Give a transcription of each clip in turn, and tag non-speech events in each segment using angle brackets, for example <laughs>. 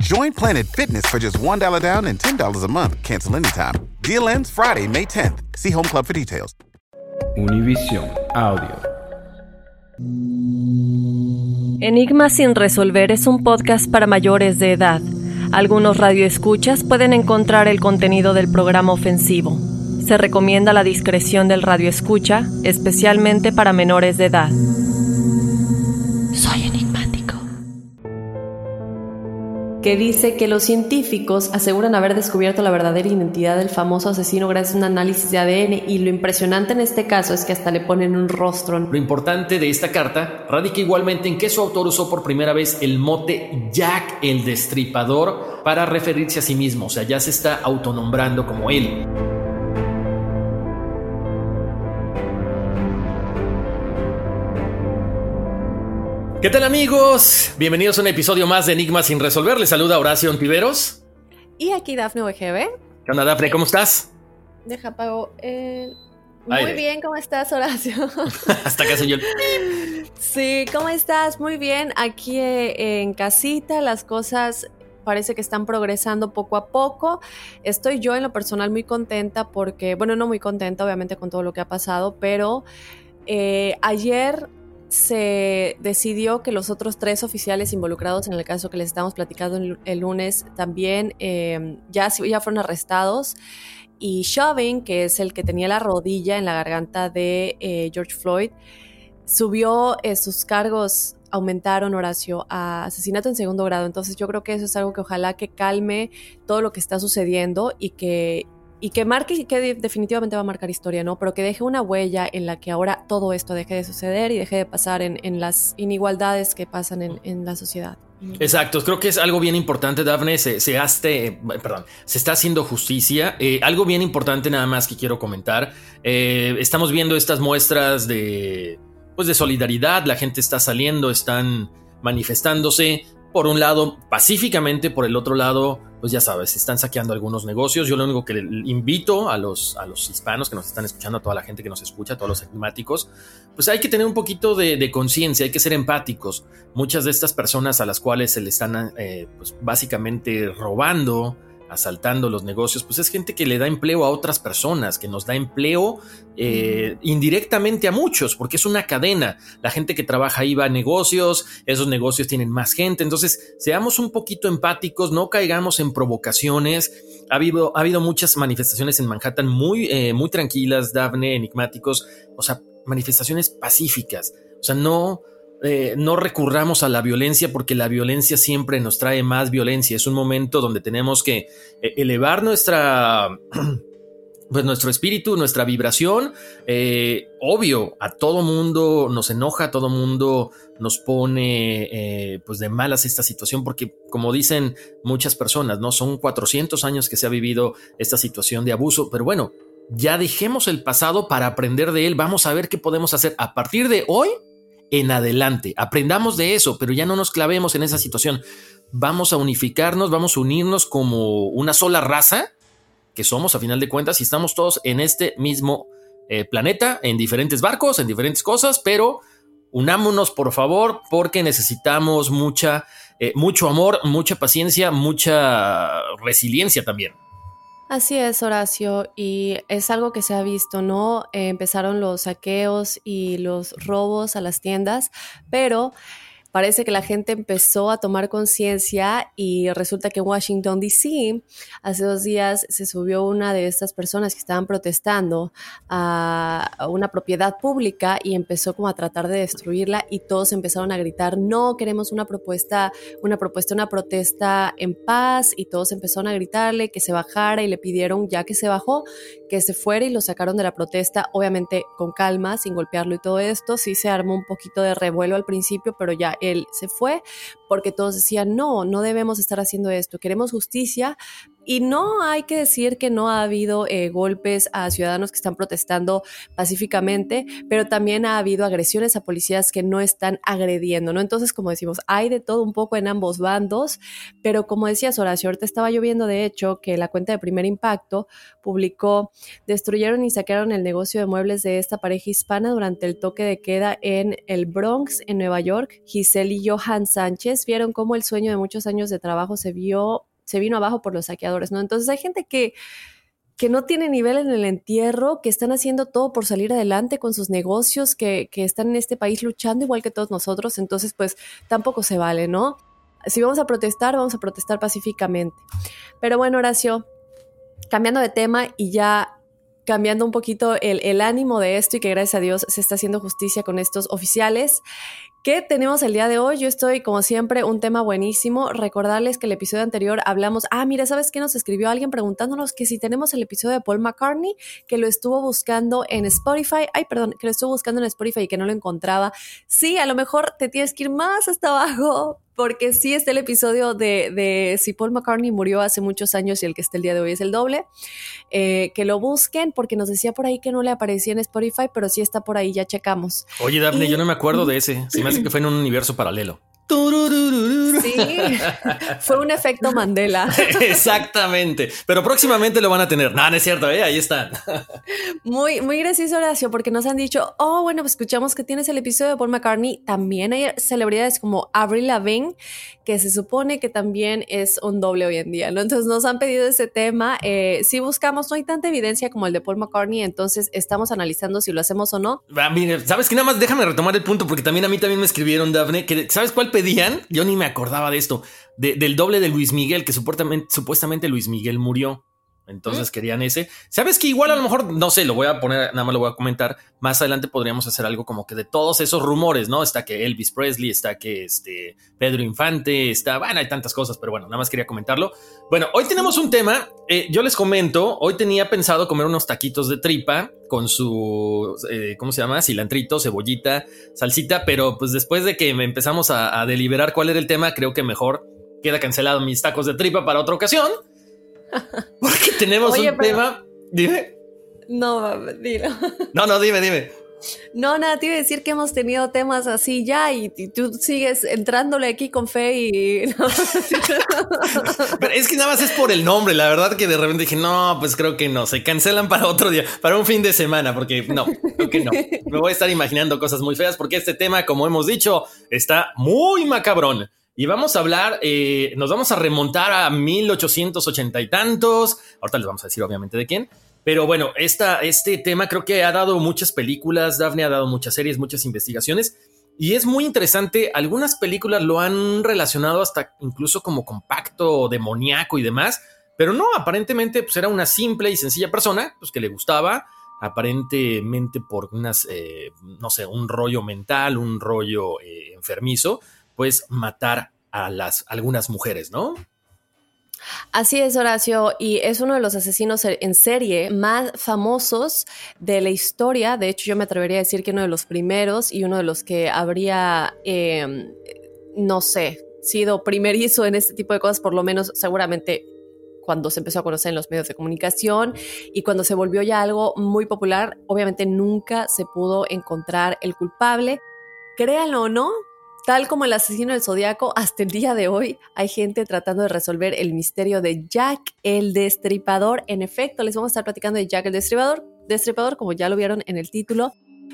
Join Planet Fitness for just $1 down and $10 a month. Cancel anytime. Deal ends Friday, May 10th. See Home Club for details. Univision Audio. Enigma sin resolver es un podcast para mayores de edad. Algunos radioescuchas pueden encontrar el contenido del programa ofensivo. Se recomienda la discreción del radioescucha, especialmente para menores de edad. Soy que dice que los científicos aseguran haber descubierto la verdadera identidad del famoso asesino gracias a un análisis de ADN y lo impresionante en este caso es que hasta le ponen un rostro. Lo importante de esta carta radica igualmente en que su autor usó por primera vez el mote Jack el Destripador para referirse a sí mismo, o sea, ya se está autonombrando como él. ¿Qué tal amigos? Bienvenidos a un episodio más de Enigmas sin resolver. Les saluda Horacio Ontiveros. Y aquí Dafne VGB. ¿Qué onda, Dafne? ¿Cómo estás? Deja apago el... Muy Aire. bien, ¿cómo estás, Horacio? <laughs> Hasta que yo. sí, ¿cómo estás? Muy bien. Aquí eh, en casita las cosas parece que están progresando poco a poco. Estoy yo en lo personal muy contenta porque, bueno, no muy contenta obviamente con todo lo que ha pasado, pero eh, ayer se decidió que los otros tres oficiales involucrados en el caso que les estamos platicando el, lunes también eh, ya, ya fueron arrestados. Y Chauvin, que es el que tenía la rodilla en la garganta de eh, George Floyd, subió eh, sus cargos, aumentaron, Horacio, a asesinato en segundo grado. Entonces yo creo que eso es algo que ojalá que calme todo lo que está sucediendo y que, y que marque, que de- definitivamente va a marcar historia, ¿no? Pero que deje una huella en la que ahora todo esto deje de suceder y deje de pasar en, en las inigualdades que pasan en, en la sociedad. Exacto, creo que es algo bien importante, Dafne. Se, se, haste- perdón, se está haciendo justicia. Eh, algo bien importante, nada más que quiero comentar. Eh, estamos viendo estas muestras de, pues, de solidaridad. La gente está saliendo, están manifestándose. Por un lado, pacíficamente, por el otro lado, pues ya sabes, están saqueando algunos negocios. Yo lo único que le invito a los, a los hispanos que nos están escuchando, a toda la gente que nos escucha, a todos los enigmáticos, pues hay que tener un poquito de, de conciencia, hay que ser empáticos. Muchas de estas personas a las cuales se le están eh, pues básicamente robando, asaltando los negocios, pues es gente que le da empleo a otras personas, que nos da empleo eh, indirectamente a muchos, porque es una cadena. La gente que trabaja ahí va a negocios, esos negocios tienen más gente, entonces seamos un poquito empáticos, no caigamos en provocaciones. Ha habido, ha habido muchas manifestaciones en Manhattan muy, eh, muy tranquilas, Daphne, enigmáticos, o sea, manifestaciones pacíficas, o sea, no... Eh, no recurramos a la violencia porque la violencia siempre nos trae más violencia. Es un momento donde tenemos que eh, elevar nuestra, <clears throat> pues nuestro espíritu, nuestra vibración. Eh, obvio, a todo mundo nos enoja, a todo mundo nos pone pues de malas esta situación porque como dicen muchas personas, no son 400 años que se ha vivido esta situación de abuso, pero bueno, ya dejemos el pasado para aprender de él, vamos a ver qué podemos hacer a partir de hoy en adelante. Aprendamos de eso, pero ya no nos clavemos en esa situación. Vamos a unificarnos, vamos a unirnos como una sola raza que somos a final de cuentas y estamos todos en este mismo eh, planeta, en diferentes barcos, en diferentes cosas, pero unámonos por favor porque necesitamos mucha, eh, mucho amor, mucha paciencia, mucha resiliencia también. Así es, Horacio, y es algo que se ha visto, ¿no? Eh, empezaron los saqueos y los robos a las tiendas, pero parece que la gente empezó a tomar conciencia y resulta que en Washington, D.C., hace dos días se subió una de estas personas que estaban protestando a una propiedad pública y empezó como a tratar de destruirla y todos empezaron a gritar, no, queremos una propuesta, una propuesta, una protesta en paz y todos empezaron a gritarle que se bajara y le pidieron, ya que se bajó, que se fuera y lo sacaron de la protesta, obviamente con calma, sin golpearlo y todo esto. Sí se armó un poquito de revuelo al principio, pero ya él se fue porque todos decían, no, no debemos estar haciendo esto, queremos justicia, y no hay que decir que no ha habido eh, golpes a ciudadanos que están protestando pacíficamente, pero también ha habido agresiones a policías que no están agrediendo, ¿no? Entonces, como decimos, hay de todo un poco en ambos bandos, pero como decías, Horacio, ahorita estaba lloviendo, de hecho, que la cuenta de Primer Impacto publicó, destruyeron y saquearon el negocio de muebles de esta pareja hispana durante el toque de queda en el Bronx, en Nueva York. Giselle y Johan Sánchez vieron cómo el sueño de muchos años de trabajo se vio se vino abajo por los saqueadores, ¿no? Entonces hay gente que, que no tiene nivel en el entierro, que están haciendo todo por salir adelante con sus negocios, que, que están en este país luchando igual que todos nosotros, entonces pues tampoco se vale, ¿no? Si vamos a protestar, vamos a protestar pacíficamente. Pero bueno, Horacio, cambiando de tema y ya cambiando un poquito el, el, ánimo de esto y que gracias a Dios se está haciendo justicia con estos oficiales. ¿Qué tenemos el día de hoy? Yo estoy, como siempre, un tema buenísimo. Recordarles que el episodio anterior hablamos, ah, mira, ¿sabes qué? Nos escribió alguien preguntándonos que si tenemos el episodio de Paul McCartney, que lo estuvo buscando en Spotify, ay, perdón, que lo estuvo buscando en Spotify y que no lo encontraba. Sí, a lo mejor te tienes que ir más hasta abajo porque sí está el episodio de, de, si Paul McCartney murió hace muchos años y el que está el día de hoy es el doble, eh, que lo busquen porque nos decía por ahí que no le aparecía en Spotify, pero sí está por ahí, ya checamos. Oye, Daphne, yo no me acuerdo de ese, se me hace que <clears throat> fue en un universo paralelo. Sí, fue un efecto Mandela. <laughs> Exactamente, pero próximamente lo van a tener. No, no es cierto, ¿eh? ahí está. Muy, muy gracioso, Horacio, porque nos han dicho, oh, bueno, pues escuchamos que tienes el episodio de Paul McCartney. También hay celebridades como Avril Lavigne, que se supone que también es un doble hoy en día, ¿no? Entonces nos han pedido ese tema. Eh, si buscamos, no hay tanta evidencia como el de Paul McCartney, entonces estamos analizando si lo hacemos o no. Ah, mire, ¿sabes qué? Nada más déjame retomar el punto, porque también a mí también me escribieron, Daphne, que ¿sabes cuál pedían? Yo ni me acordaba de esto, del doble de Luis Miguel, que supuestamente, supuestamente Luis Miguel murió. Entonces querían ese. Sabes que igual a lo mejor, no sé, lo voy a poner, nada más lo voy a comentar. Más adelante podríamos hacer algo como que de todos esos rumores, ¿no? Está que Elvis Presley, está que este Pedro Infante, está, bueno, hay tantas cosas, pero bueno, nada más quería comentarlo. Bueno, hoy tenemos un tema. Eh, yo les comento, hoy tenía pensado comer unos taquitos de tripa con su, eh, ¿cómo se llama? Cilantrito, cebollita, salsita, pero pues después de que empezamos a, a deliberar cuál era el tema, creo que mejor queda cancelado mis tacos de tripa para otra ocasión. <laughs> Porque tenemos un tema. Dime. No, dilo. No, no, dime, dime. No, nada, te iba a decir que hemos tenido temas así ya y, tú sigues entrándole aquí con fe y... <laughs> <laughs> Pero es que nada más es por el nombre, la verdad que de repente dije, no, pues creo que no, se cancelan para otro día, para un fin de semana, porque no, creo que no. Me voy a estar imaginando cosas muy feas porque este tema, como hemos dicho, está muy macabrón. Y vamos a hablar, eh, nos vamos a remontar a 1880 y tantos. Ahorita les vamos a decir obviamente de quién. Pero bueno, esta, este tema creo que ha dado muchas películas, Daphne ha dado muchas series, muchas investigaciones. Y es muy interesante, algunas películas lo han relacionado hasta incluso como compacto, demoníaco y demás. Pero no, aparentemente pues era una simple y sencilla persona, pues que le gustaba, aparentemente por unas, eh, no sé, un rollo mental, un rollo eh, enfermizo, pues matar a las algunas mujeres, ¿no? Así es, Horacio, y es uno de los asesinos en serie más famosos de la historia. De hecho, yo me atrevería a decir que uno de los primeros y uno de los que habría, em, no sé, sido primerizo en este tipo de cosas, por lo menos seguramente cuando se empezó a conocer en los medios de comunicación y cuando se volvió ya algo muy popular, obviamente nunca se pudo encontrar el culpable. Créanlo o no, tal como el asesino del zodiaco, hasta el día de hoy hay gente tratando de resolver el misterio de Jack el Destripador. En efecto, les vamos a estar platicando de Jack el Destripador, Destripador como ya lo vieron en el título.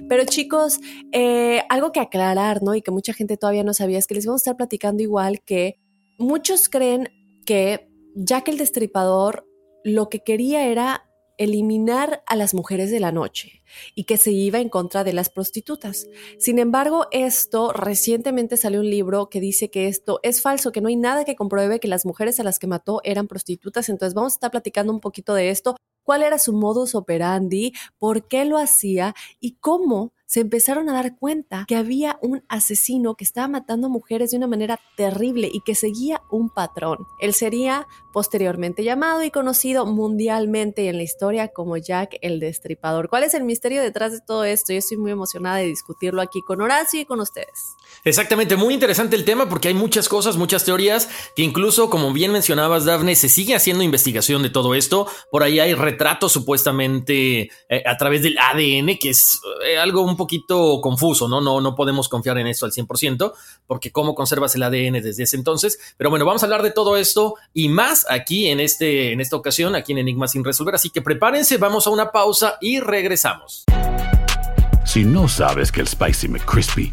Pero chicos, eh, algo que aclarar, ¿no? Y que mucha gente todavía no sabía es que les vamos a estar platicando igual que muchos creen que Jack el Destripador lo que quería era eliminar a las mujeres de la noche y que se iba en contra de las prostitutas. Sin embargo, esto recientemente salió un libro que dice que esto es falso, que no hay nada que compruebe que las mujeres a las que mató eran prostitutas. Entonces vamos a estar platicando un poquito de esto, cuál era su modus operandi, por qué lo hacía y cómo se empezaron a dar cuenta que había un asesino que estaba matando mujeres de una manera terrible y que seguía un patrón. Él sería posteriormente llamado y conocido mundialmente en la historia como Jack el Destripador. ¿Cuál es el misterio detrás de todo esto? Yo estoy muy emocionada de discutirlo aquí con Horacio y con ustedes. Exactamente, muy interesante el tema porque hay muchas cosas, muchas teorías que incluso, como bien mencionabas, Dafne, se sigue haciendo investigación de todo esto. Por ahí hay retratos supuestamente eh, a través del ADN, que es eh, algo un poquito confuso, ¿no? ¿no? No podemos confiar en esto al 100%, porque cómo conservas el ADN desde ese entonces. Pero bueno, vamos a hablar de todo esto y más aquí en, este, en esta ocasión, aquí en Enigma sin resolver. Así que prepárense, vamos a una pausa y regresamos. Si no sabes que el Spicy McCrispy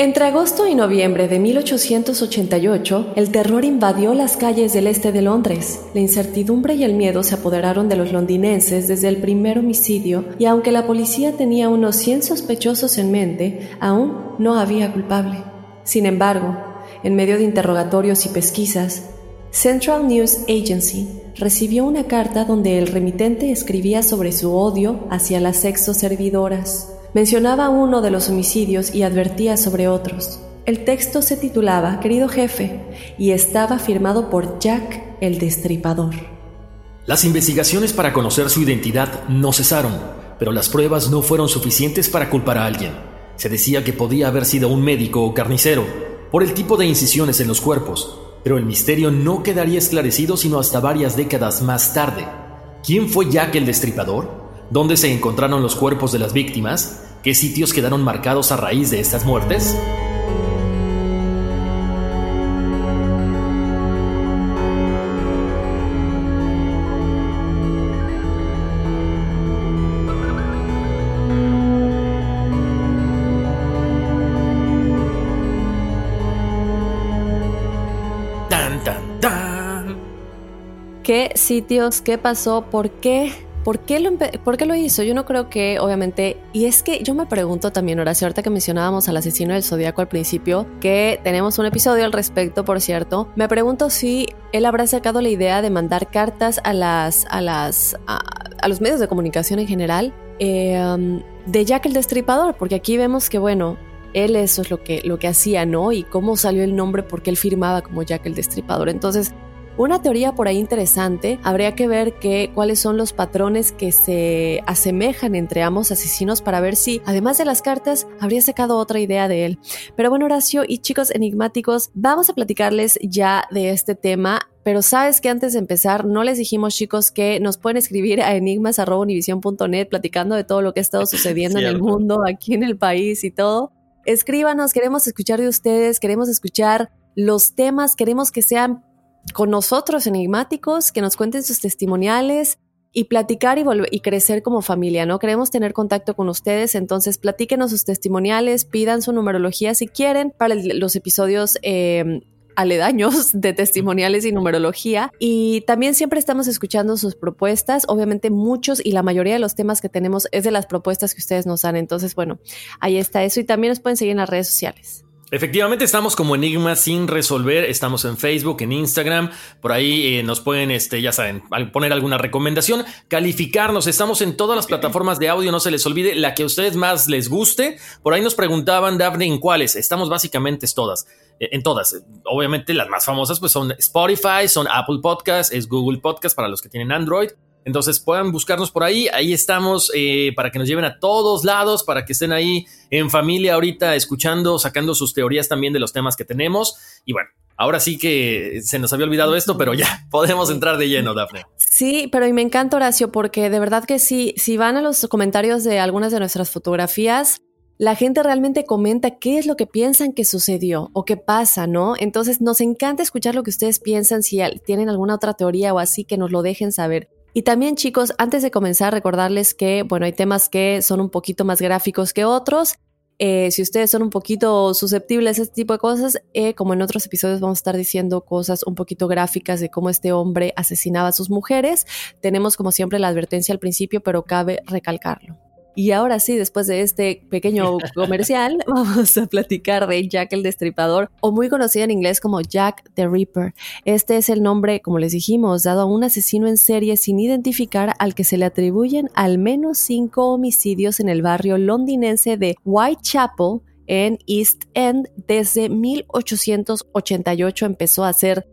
Entre agosto y noviembre de 1888, el terror invadió las calles del este de Londres. La incertidumbre y el miedo se apoderaron de los londinenses desde el primer homicidio y aunque la policía tenía unos 100 sospechosos en mente, aún no había culpable. Sin embargo, en medio de interrogatorios y pesquisas, Central News Agency recibió una carta donde el remitente escribía sobre su odio hacia las sexoservidoras. Mencionaba uno de los homicidios y advertía sobre otros. El texto se titulaba Querido jefe y estaba firmado por Jack el Destripador. Las investigaciones para conocer su identidad no cesaron, pero las pruebas no fueron suficientes para culpar a alguien. Se decía que podía haber sido un médico o carnicero, por el tipo de incisiones en los cuerpos, pero el misterio no quedaría esclarecido sino hasta varias décadas más tarde. ¿Quién fue Jack el Destripador? ¿Dónde se encontraron los cuerpos de las víctimas? ¿Qué sitios quedaron marcados a raíz de estas muertes? ¿Qué sitios? ¿Qué pasó? ¿Por qué ¿Por qué, lo ¿Por qué lo hizo? Yo no creo que, obviamente, y es que yo me pregunto también, Horacio, ahorita que mencionábamos al asesino del zodiaco al principio, que tenemos un episodio al respecto, por cierto, me pregunto si él habrá sacado la idea de mandar cartas a las, a las, a, los medios de comunicación en general um, de Jack el Destripador, porque aquí vemos que, bueno, él eso es lo que, lo que hacía, ¿no? Y cómo salió el nombre, porque él firmaba como Jack el Destripador. Entonces, una teoría por ahí interesante, habría que ver que, cuáles son los patrones que se asemejan entre ambos asesinos para ver si, además de las cartas, habría sacado otra idea de él. Pero bueno, Horacio y chicos enigmáticos, vamos a platicarles ya de este tema. Pero sabes que antes de empezar, no les dijimos, chicos, que nos pueden escribir a enigmas.univision.net platicando de todo lo que ha estado sucediendo en el mundo, aquí en el país y todo. Escríbanos, queremos escuchar de ustedes, queremos escuchar los temas, queremos que sean con nosotros enigmáticos, que nos cuenten sus testimoniales y platicar y, crecer como familia, ¿no? Queremos tener contacto con ustedes, entonces platíquenos sus testimoniales, pidan su numerología si quieren para los episodios eh, aledaños <laughs> de testimoniales y numerología. Y también siempre estamos escuchando sus propuestas. Obviamente muchos y la mayoría de los temas que tenemos es de las propuestas que ustedes nos dan. Entonces, bueno, ahí está eso. Y también nos pueden seguir en las redes sociales. Efectivamente, estamos como Enigma sin resolver. Estamos en Facebook, en Instagram. Por ahí eh, nos pueden, este, ya saben, poner alguna recomendación, calificarnos. Estamos en todas las plataformas de audio. No se les olvide la que a ustedes más les guste. Por ahí nos preguntaban, Daphne, ¿en cuáles? Estamos básicamente en todas. Eh, en todas. Obviamente, las más famosas pues son Spotify, son Apple Podcasts, es Google Podcast para los que tienen Android. Entonces puedan buscarnos por ahí, ahí estamos eh, para que nos lleven a todos lados, para que estén ahí en familia ahorita escuchando, sacando sus teorías también de los temas que tenemos. Y bueno, ahora sí que se nos había olvidado esto, pero ya <laughs> podemos entrar de lleno, Dafne. Sí, pero y me encanta Horacio porque de verdad que sí, si van a los comentarios de algunas de nuestras fotografías, la gente realmente comenta qué es lo que piensan que sucedió o qué pasa, ¿no? Entonces nos encanta escuchar lo que ustedes piensan, si tienen alguna otra teoría o así, que nos lo dejen saber. Y también chicos, antes de comenzar, recordarles que, bueno, hay temas que son un poquito más gráficos que otros. Eh, si ustedes son un poquito susceptibles a este tipo de cosas, eh, como en otros episodios vamos a estar diciendo cosas un poquito gráficas de cómo este hombre asesinaba a sus mujeres, tenemos como siempre la advertencia al principio, pero cabe recalcarlo. Y ahora sí, después de este pequeño <laughs> comercial, vamos a platicar de Jack el Destripador, o muy conocido en inglés como Jack the Ripper. Este es el nombre, como les dijimos, dado a un asesino en serie sin identificar al que se le atribuyen al menos cinco homicidios en el barrio londinense de Whitechapel, en East End desde 1888 empezó a ser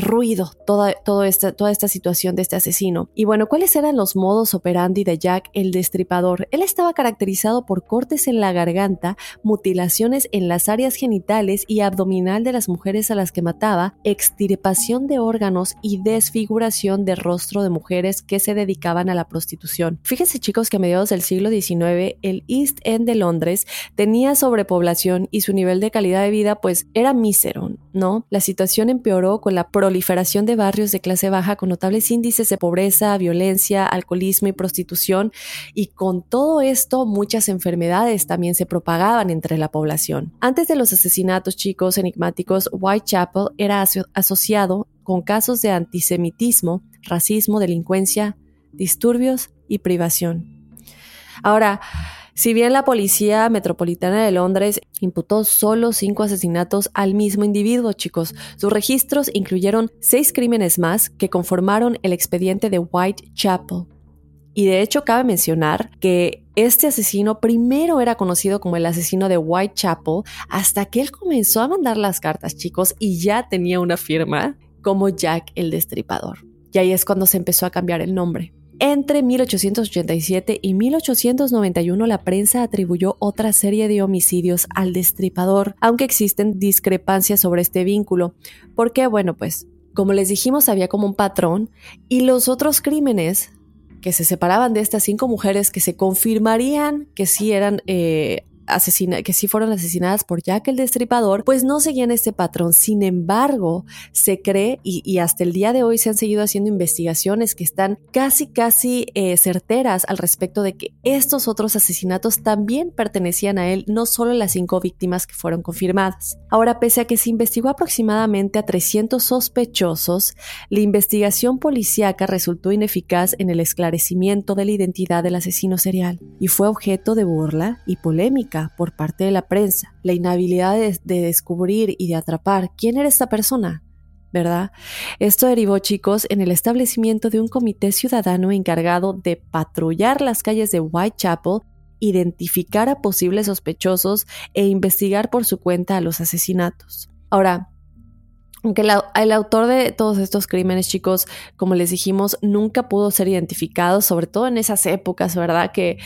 ruido, toda, esta, toda esta situación de este asesino. Y bueno, ¿cuáles eran los modos operandi de Jack el Destripador? Él estaba caracterizado por cortes en la garganta, mutilaciones en las áreas genitales y abdominal de las mujeres a las que mataba, extirpación de órganos y desfiguración de rostro de mujeres que se dedicaban a la prostitución. Fíjense chicos que a mediados del siglo XIX el East End de Londres tenía sobrepoblación y su nivel de calidad de vida pues era mísero, ¿no? La situación empeoró con la proliferación de barrios de clase baja con notables índices de pobreza, violencia, alcoholismo y prostitución, y con todo esto muchas enfermedades también se propagaban entre la población. Antes de los asesinatos chicos enigmáticos, Whitechapel era asociado con casos de antisemitismo, racismo, delincuencia, disturbios y privación. Ahora, si bien la Policía Metropolitana de Londres imputó solo cinco asesinatos al mismo individuo, chicos, sus registros incluyeron seis crímenes más que conformaron el expediente de Whitechapel. Y de hecho cabe mencionar que este asesino primero era conocido como el asesino de Whitechapel hasta que él comenzó a mandar las cartas, chicos, y ya tenía una firma como Jack el Destripador. Y ahí es cuando se empezó a cambiar el nombre. Entre 1887 y 1891 la prensa atribuyó otra serie de homicidios al destripador, aunque existen discrepancias sobre este vínculo. Porque, bueno, pues, como les dijimos, había como un patrón y los otros crímenes que se separaban de estas cinco mujeres que se confirmarían que sí eran eh, asesina que sí fueron asesinadas por Jack el Destripador, pues no seguían este patrón. Sin embargo, se cree y, hasta el día de hoy se han seguido haciendo investigaciones que están casi, casi eh, certeras al respecto de que estos otros asesinatos también pertenecían a él, no solo las cinco víctimas que fueron confirmadas. Ahora, pese a que se investigó aproximadamente a 300 sospechosos, la investigación policíaca resultó ineficaz en el esclarecimiento de la identidad del asesino serial y fue objeto de burla y polémica por parte de la prensa. La inhabilidad de, descubrir y de atrapar quién era esta persona ¿verdad? Esto derivó, chicos, en el establecimiento de un comité ciudadano encargado de patrullar las calles de Whitechapel, identificar a posibles sospechosos e investigar por su cuenta a los asesinatos. Ahora, aunque el autor de todos estos crímenes, chicos, como les dijimos, nunca pudo ser identificado, sobre todo en esas épocas, ¿verdad? Que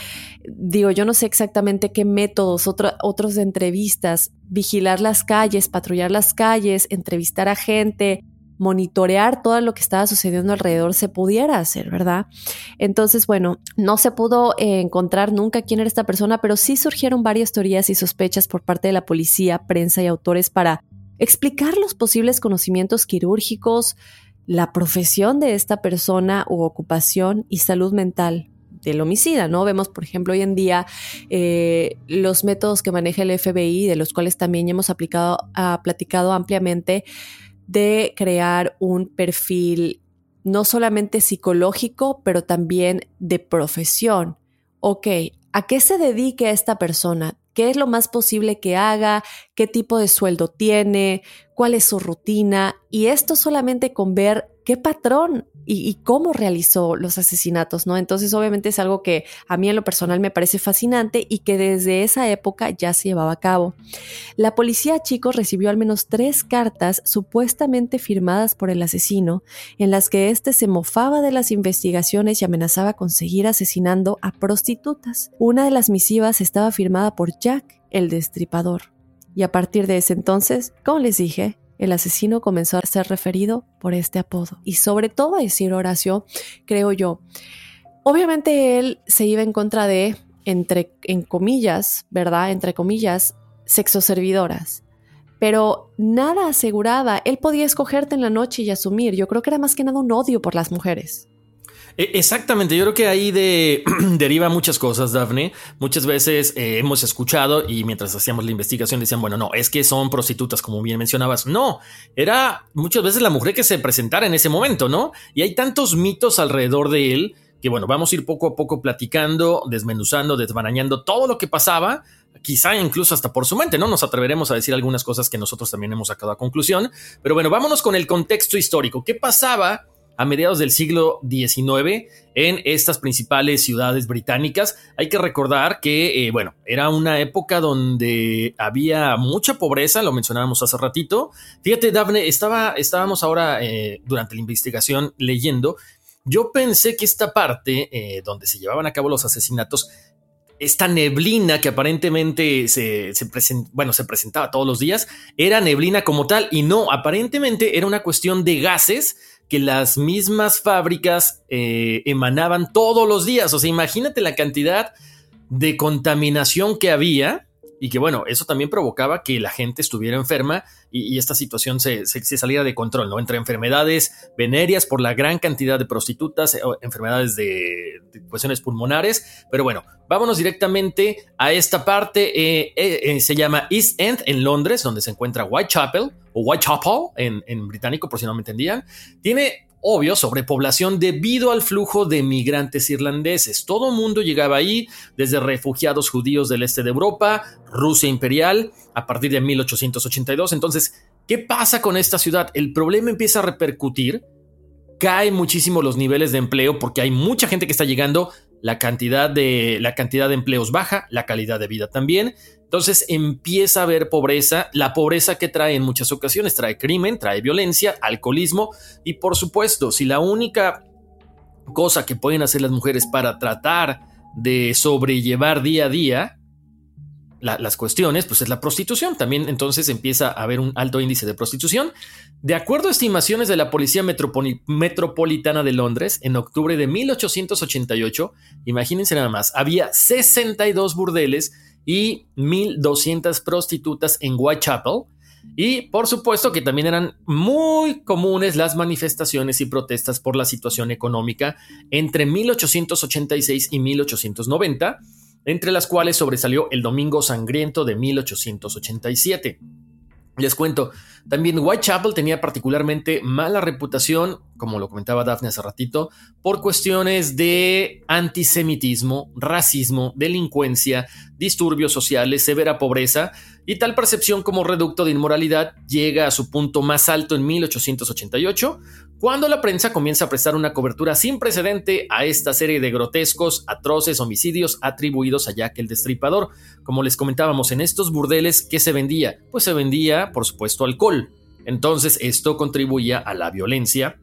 digo, yo no sé exactamente qué métodos, otros de entrevistas, vigilar las calles, patrullar las calles, entrevistar a gente, monitorear todo lo que estaba sucediendo alrededor se pudiera hacer, ¿verdad? Entonces, bueno, no se pudo eh, encontrar nunca quién era esta persona, pero sí surgieron varias teorías y sospechas por parte de la policía, prensa y autores para explicar los posibles conocimientos quirúrgicos, la profesión de esta persona u ocupación y salud mental del homicida, ¿no? Vemos, por ejemplo, hoy en día eh, los métodos que maneja el FBI, de los cuales también hemos aplicado, platicado ampliamente, de crear un perfil no solamente psicológico, pero también de profesión. Ok, ¿a qué se dedique esta persona? Qué es lo más posible que haga, qué tipo de sueldo tiene, cuál es su rutina, y esto solamente con ver qué patrón y, cómo realizó los asesinatos, ¿no? Entonces, obviamente es algo que a mí en lo personal me parece fascinante y que desde esa época ya se llevaba a cabo. La policía, chicos, recibió al menos tres cartas supuestamente firmadas por el asesino, en las que éste se mofaba de las investigaciones y amenazaba con seguir asesinando a prostitutas. Una de las misivas estaba firmada por Jack, el destripador. Y a partir de ese entonces, como les dije, el asesino comenzó a ser referido por este apodo. Y sobre todo a decir Horacio, creo yo, obviamente él se iba en contra de, entre, en comillas, ¿verdad? Entre comillas, sexoservidoras. Pero nada aseguraba, él podía escogerte en la noche y asumir. Yo creo que era más que nada un odio por las mujeres. E, exactamente, yo creo que ahí de, <clears throat> deriva muchas cosas, Daphne. Muchas veces eh, hemos escuchado y mientras hacíamos la investigación decían, bueno, no, es que son prostitutas, como bien mencionabas. No, era muchas veces la mujer que se presentara en ese momento, ¿no? Y hay tantos mitos alrededor de él que, bueno, vamos a ir poco a poco platicando, desmenuzando, desbarañando todo lo que pasaba quizá incluso hasta por su mente, ¿no? Nos atreveremos a decir algunas cosas que nosotros también hemos sacado a conclusión. Pero bueno, vámonos con el contexto histórico. ¿Qué pasaba a mediados del siglo XIX en estas principales ciudades británicas. Hay que recordar que, eh, bueno, era una época donde había mucha pobreza, lo mencionábamos hace ratito. Fíjate, Daphne, estaba, estábamos ahora eh, durante la investigación leyendo. Yo pensé que esta parte eh, donde se llevaban a cabo los asesinatos esta neblina que aparentemente se, bueno, se presentaba todos los días, era neblina como tal y no, aparentemente era una cuestión de gases que las mismas fábricas eh, emanaban todos los días. O sea, imagínate la cantidad de contaminación que había y que bueno, eso también provocaba que la gente estuviera enferma y, esta situación se, saliera de control, ¿no? Entre enfermedades venéreas por la gran cantidad de prostitutas, eh, enfermedades de, cuestiones pulmonares, pero bueno, vámonos directamente a esta parte, eh, eh, se llama East End en Londres, donde se encuentra Whitechapel o Whitechapel en, en británico, por si no me entendían, tiene obvio, sobrepoblación debido al flujo de migrantes irlandeses. Todo mundo llegaba ahí, desde refugiados judíos del este de Europa, Rusia imperial, a partir de 1882. Entonces, ¿qué pasa con esta ciudad? El problema empieza a repercutir, caen muchísimo los niveles de empleo porque hay mucha gente que está llegando, la cantidad de, la cantidad de empleos baja, la calidad de vida también. Entonces empieza a haber pobreza, la pobreza que trae en muchas ocasiones trae crimen, trae violencia, alcoholismo y por supuesto, si la única cosa que pueden hacer las mujeres para tratar de sobrellevar día a día las cuestiones, pues es la prostitución. También entonces empieza a haber un alto índice de prostitución. De acuerdo a estimaciones de la Policía Metropolitana de Londres, en octubre de 1888, imagínense nada más, había 62 burdeles y 1.200 prostitutas en Whitechapel. Y por supuesto que también eran muy comunes las manifestaciones y protestas por la situación económica entre 1886 y 1890, entre las cuales sobresalió el Domingo Sangriento de 1887. Les cuento, también Whitechapel tenía particularmente mala reputación, como lo comentaba Daphne hace ratito, por cuestiones de antisemitismo, racismo, delincuencia, disturbios sociales, severa pobreza, y tal percepción como reducto de inmoralidad llega a su punto más alto en 1888, cuando la prensa comienza a prestar una cobertura sin precedente a esta serie de grotescos, atroces homicidios atribuidos a Jack el Destripador. Como les comentábamos, en estos burdeles, ¿qué se vendía? Pues se vendía, por supuesto, alcohol. Entonces esto contribuía a la violencia,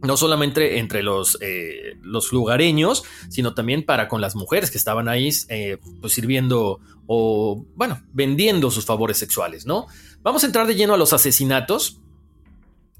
no solamente entre los, eh, los lugareños, sino también para con las mujeres que estaban ahí eh, pues sirviendo o, bueno, vendiendo sus favores sexuales, ¿no? Vamos a entrar de lleno a los asesinatos.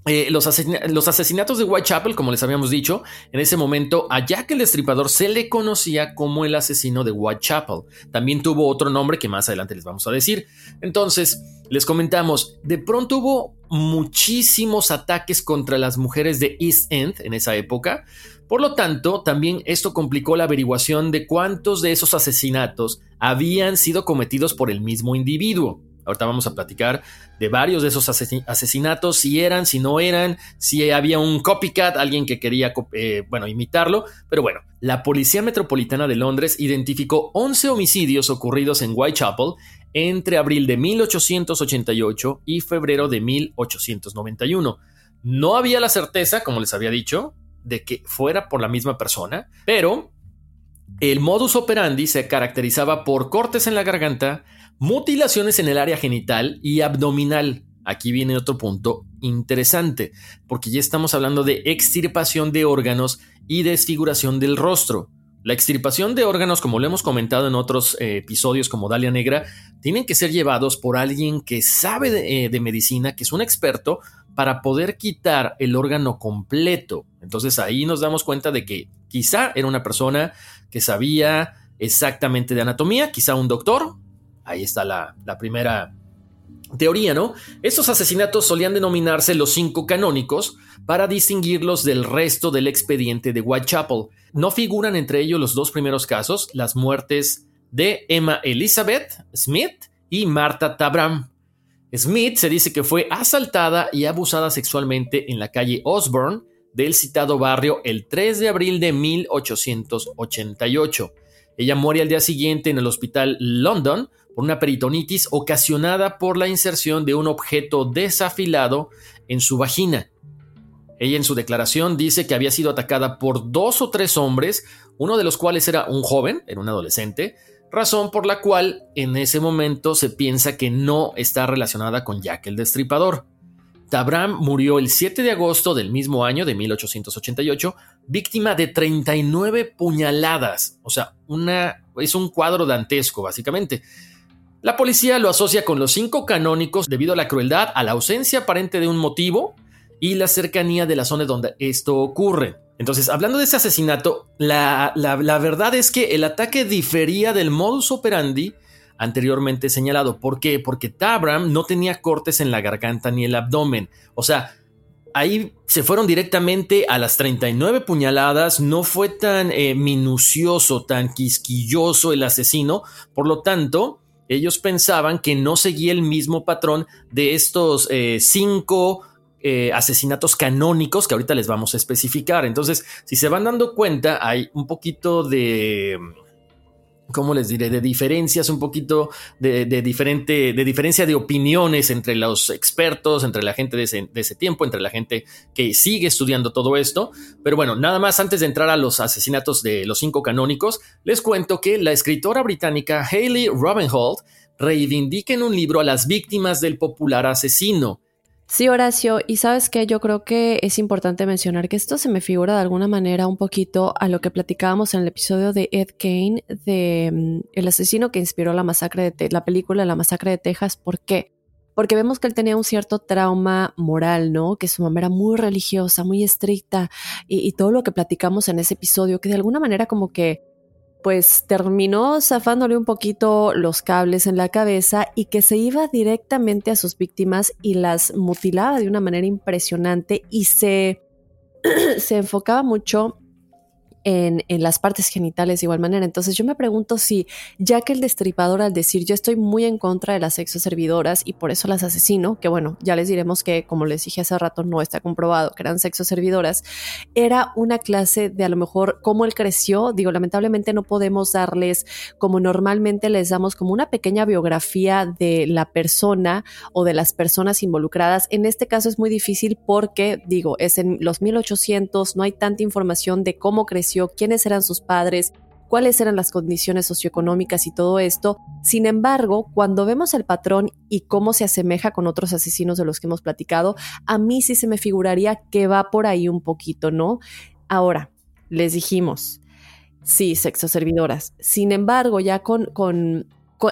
Eh, los, asesinatos de Whitechapel, como les habíamos dicho, en ese momento a Jack el Destripador se le conocía como el asesino de Whitechapel. También tuvo otro nombre que más adelante les vamos a decir. Entonces, les comentamos, de pronto hubo muchísimos ataques contra las mujeres de East End en esa época. Por lo tanto, también esto complicó la averiguación de cuántos de esos asesinatos habían sido cometidos por el mismo individuo. Ahorita vamos a platicar de varios de esos asesinatos, si eran, si no eran, si había un copycat, alguien que quería, eh, bueno, imitarlo. Pero bueno, la Policía Metropolitana de Londres identificó 11 homicidios ocurridos en Whitechapel entre abril de 1888 y febrero de 1891. No había la certeza, como les había dicho, de que fuera por la misma persona, pero el modus operandi se caracterizaba por cortes en la garganta, mutilaciones en el área genital y abdominal. Aquí viene otro punto interesante, porque ya estamos hablando de extirpación de órganos y desfiguración del rostro. La extirpación de órganos, como lo hemos comentado en otros eh, episodios como Dalia Negra, tienen que ser llevados por alguien que sabe eh, de, medicina, que es un experto, para poder quitar el órgano completo. Entonces ahí nos damos cuenta de que quizá era una persona que sabía exactamente de anatomía, quizá un doctor, Ahí está la, primera teoría, ¿no? Estos asesinatos solían denominarse los cinco canónicos para distinguirlos del resto del expediente de Whitechapel. No figuran entre ellos los dos primeros casos, las muertes de Emma Elizabeth Smith y Marta Tabram. Smith se dice que fue asaltada y abusada sexualmente en la calle Osborne del citado barrio el 3 de abril de 1888. Ella muere al día siguiente en el hospital London por una peritonitis ocasionada por la inserción de un objeto desafilado en su vagina. Ella en su declaración dice que había sido atacada por dos o tres hombres, uno de los cuales era un joven, era un adolescente, razón por la cual en ese momento se piensa que no está relacionada con Jack el Destripador. Tabram murió el 7 de agosto del mismo año de 1888, víctima de 39 puñaladas, o sea, es un cuadro dantesco básicamente. La policía lo asocia con los cinco canónicos debido a la crueldad, a la ausencia aparente de un motivo y la cercanía de la zona donde esto ocurre. Entonces, hablando de ese asesinato, la, verdad es que el ataque difería del modus operandi anteriormente señalado. ¿Por qué? Porque Tabram no tenía cortes en la garganta ni el abdomen. O sea, ahí se fueron directamente a las 39 puñaladas, no fue tan eh, minucioso, tan quisquilloso el asesino, por lo tanto, ellos pensaban que no seguía el mismo patrón de estos eh, cinco eh, asesinatos canónicos que ahorita les vamos a especificar. Entonces, si se van dando cuenta, hay un poquito de ¿cómo les diré? De diferencias, un poquito de, diferente, de diferencia de opiniones entre los expertos, entre la gente de ese, tiempo, entre la gente que sigue estudiando todo esto. Pero bueno, nada más antes de entrar a los asesinatos de los cinco canónicos, les cuento que la escritora británica Hayley Robinhold reivindica en un libro a las víctimas del popular asesino Sí, Horacio, y sabes que yo creo que es importante mencionar que esto se me figura de alguna manera un poquito a lo que platicábamos en el episodio de Ed Kane de mm, el asesino que inspiró la masacre de la película La masacre de Texas. ¿Por qué? Porque vemos que él tenía un cierto trauma moral, ¿no? Que su mamá era muy religiosa, muy estricta y, y todo lo que platicamos en ese episodio, que de alguna manera como que pues terminó zafándole un poquito los cables en la cabeza y que se iba directamente a sus víctimas y las mutilaba de una manera impresionante y se, <clears throat> se enfocaba mucho en, las partes genitales de igual manera. Entonces yo me pregunto si, ya que el destripador al decir yo estoy muy en contra de las sexoservidoras y por eso las asesino, que bueno, ya les diremos que como les dije hace rato no está comprobado que eran sexoservidoras, era una clase de a lo mejor cómo él creció. Digo, lamentablemente no podemos darles como normalmente les damos como una pequeña biografía de la persona o de las personas involucradas. En este caso es muy difícil porque, digo, es en los 1800, no hay tanta información de cómo creció quiénes eran sus padres, cuáles eran las condiciones socioeconómicas y todo esto. Sin embargo, cuando vemos el patrón y cómo se asemeja con otros asesinos de los que hemos platicado, a mí sí se me figuraría que va por ahí un poquito, ¿no? Ahora, les dijimos, sí, sexoservidoras. Sin embargo, ya con, con,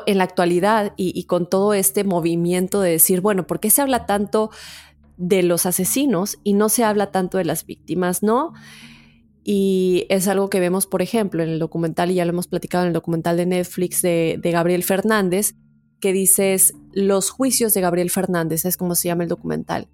en la actualidad y, y con todo este movimiento de decir, bueno, ¿por qué se habla tanto de los asesinos y no se habla tanto de las víctimas, no? Y es algo que vemos, por ejemplo, en el documental, y ya lo hemos platicado en el documental de Netflix de, Gabriel Fernández, que dices los juicios de Gabriel Fernández, es como se llama el documental.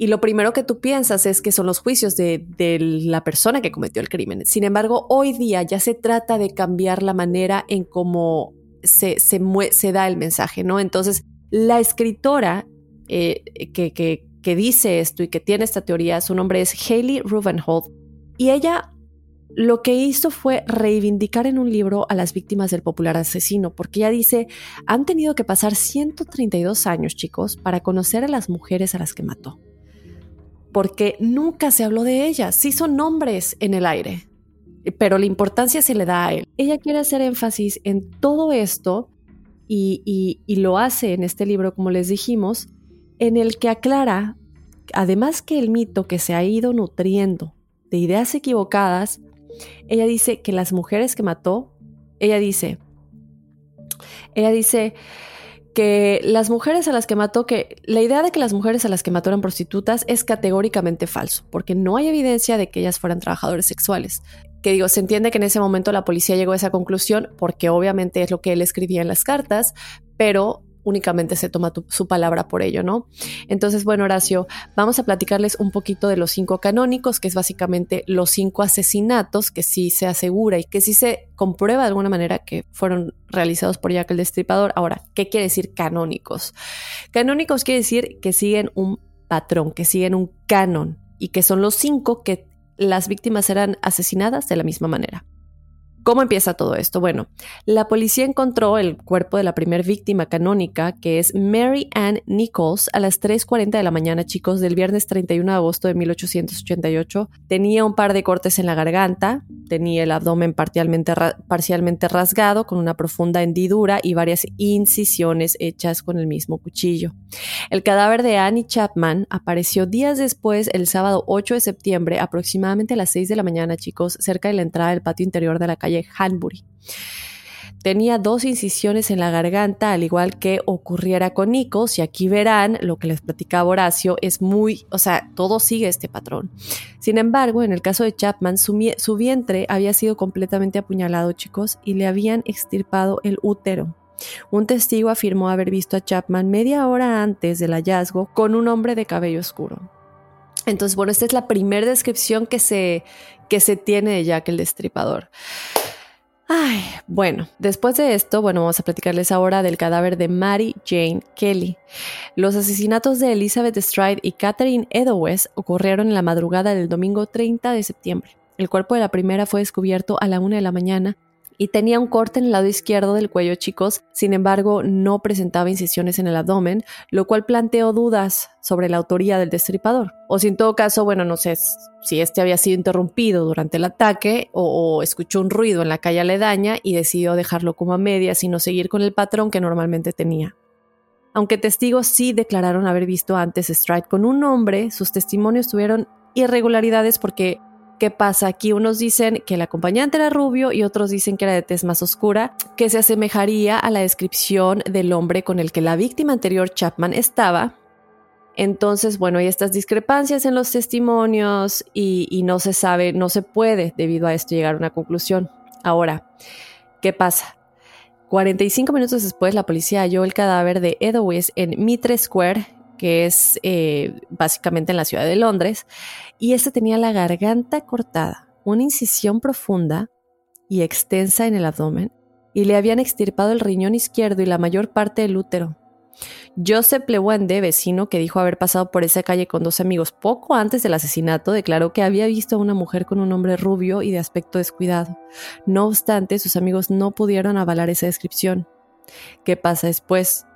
Y lo primero que tú piensas es que son los juicios de, la persona que cometió el crimen. Sin embargo, hoy día ya se trata de cambiar la manera en cómo se, se, da el mensaje, ¿no? Entonces, la escritora eh, que, que, que dice esto y que tiene esta teoría, su nombre es Hayley Rubenhold, y ella lo que hizo fue reivindicar en un libro a las víctimas del popular asesino, porque ella dice, han tenido que pasar 132 años, chicos, para conocer a las mujeres a las que mató. Porque nunca se habló de ellas, sí son nombres en el aire, pero la importancia se le da a él. Ella quiere hacer énfasis en todo esto y, y lo hace en este libro, como les dijimos, en el que aclara, además que el mito que se ha ido nutriendo de ideas equivocadas, ella dice que las mujeres que mató, ella dice, ella dice que las mujeres a las que mató, que la idea de que las mujeres a las que mató eran prostitutas es categóricamente falso, porque no hay evidencia de que ellas fueran trabajadores sexuales. Que digo, se entiende que en ese momento la policía llegó a esa conclusión porque obviamente es lo que él escribía en las cartas, pero únicamente se toma su palabra por ello, ¿no? Entonces, bueno, Horacio, vamos a platicarles un poquito de los cinco canónicos, que es básicamente los cinco asesinatos que sí se asegura y que sí se comprueba de alguna manera que fueron realizados por Jack el Destripador. Ahora, ¿qué quiere decir canónicos? Canónicos quiere decir que siguen un patrón, que siguen un canon y que son los cinco que las víctimas serán asesinadas de la misma manera. ¿Cómo empieza todo esto? Bueno, la policía encontró el cuerpo de la primera víctima canónica, que es Mary Ann Nichols, a las 3.40 de la mañana, chicos, del viernes 31 de agosto de 1888. Tenía un par de cortes en la garganta, tenía el abdomen parcialmente, parcialmente rasgado, con una profunda hendidura y varias incisiones hechas con el mismo cuchillo. El cadáver de Annie Chapman apareció días después, el sábado 8 de septiembre, aproximadamente a las 6 de la mañana, chicos, cerca de la entrada del patio interior de la calle Hanbury. Tenía dos incisiones en la garganta, al igual que ocurriera con Nichols, y aquí verán lo que les platicaba Horacio, es muy, o sea, todo sigue este patrón. Sin embargo, en el caso de Chapman, su, su vientre había sido completamente apuñalado, chicos, y le habían extirpado el útero. Un testigo afirmó haber visto a Chapman media hora antes del hallazgo con un hombre de cabello oscuro. Entonces, bueno, esta es la primera descripción que se, que se tiene de Jack el Destripador. Ay, bueno, después de esto, bueno, vamos a platicarles ahora del cadáver de Mary Jane Kelly. Los asesinatos de Elizabeth Stride y Catherine Edowes ocurrieron en la madrugada del domingo 30 de septiembre. El cuerpo de la primera fue descubierto a la una de la mañana y tenía un corte en el lado izquierdo del cuello, chicos. Sin embargo, no presentaba incisiones en el abdomen, lo cual planteó dudas sobre la autoría del destripador. O si en todo caso, bueno, no sé si este había sido interrumpido durante el ataque o, escuchó un ruido en la calle aledaña y decidió dejarlo como a medias y no seguir con el patrón que normalmente tenía. Aunque testigos sí declararon haber visto antes Stride con un hombre, sus testimonios tuvieron irregularidades porque ¿Qué pasa? Aquí unos dicen que el acompañante era rubio y otros dicen que era de tez más oscura, que se asemejaría a la descripción del hombre con el que la víctima anterior Chapman estaba. Entonces, bueno, hay estas discrepancias en los testimonios y, no se sabe, no se puede debido a esto llegar a una conclusión. Ahora, ¿qué pasa? 45 minutos después, la policía halló el cadáver de Edowies en Mitre Square, que es eh, básicamente en la ciudad de Londres, y este tenía la garganta cortada, una incisión profunda y extensa en el abdomen, y le habían extirpado el riñón izquierdo y la mayor parte del útero. Joseph Lewande, vecino que dijo haber pasado por esa calle con dos amigos poco antes del asesinato, declaró que había visto a una mujer con un hombre rubio y de aspecto descuidado. No obstante, sus amigos no pudieron avalar esa descripción. ¿Qué pasa después?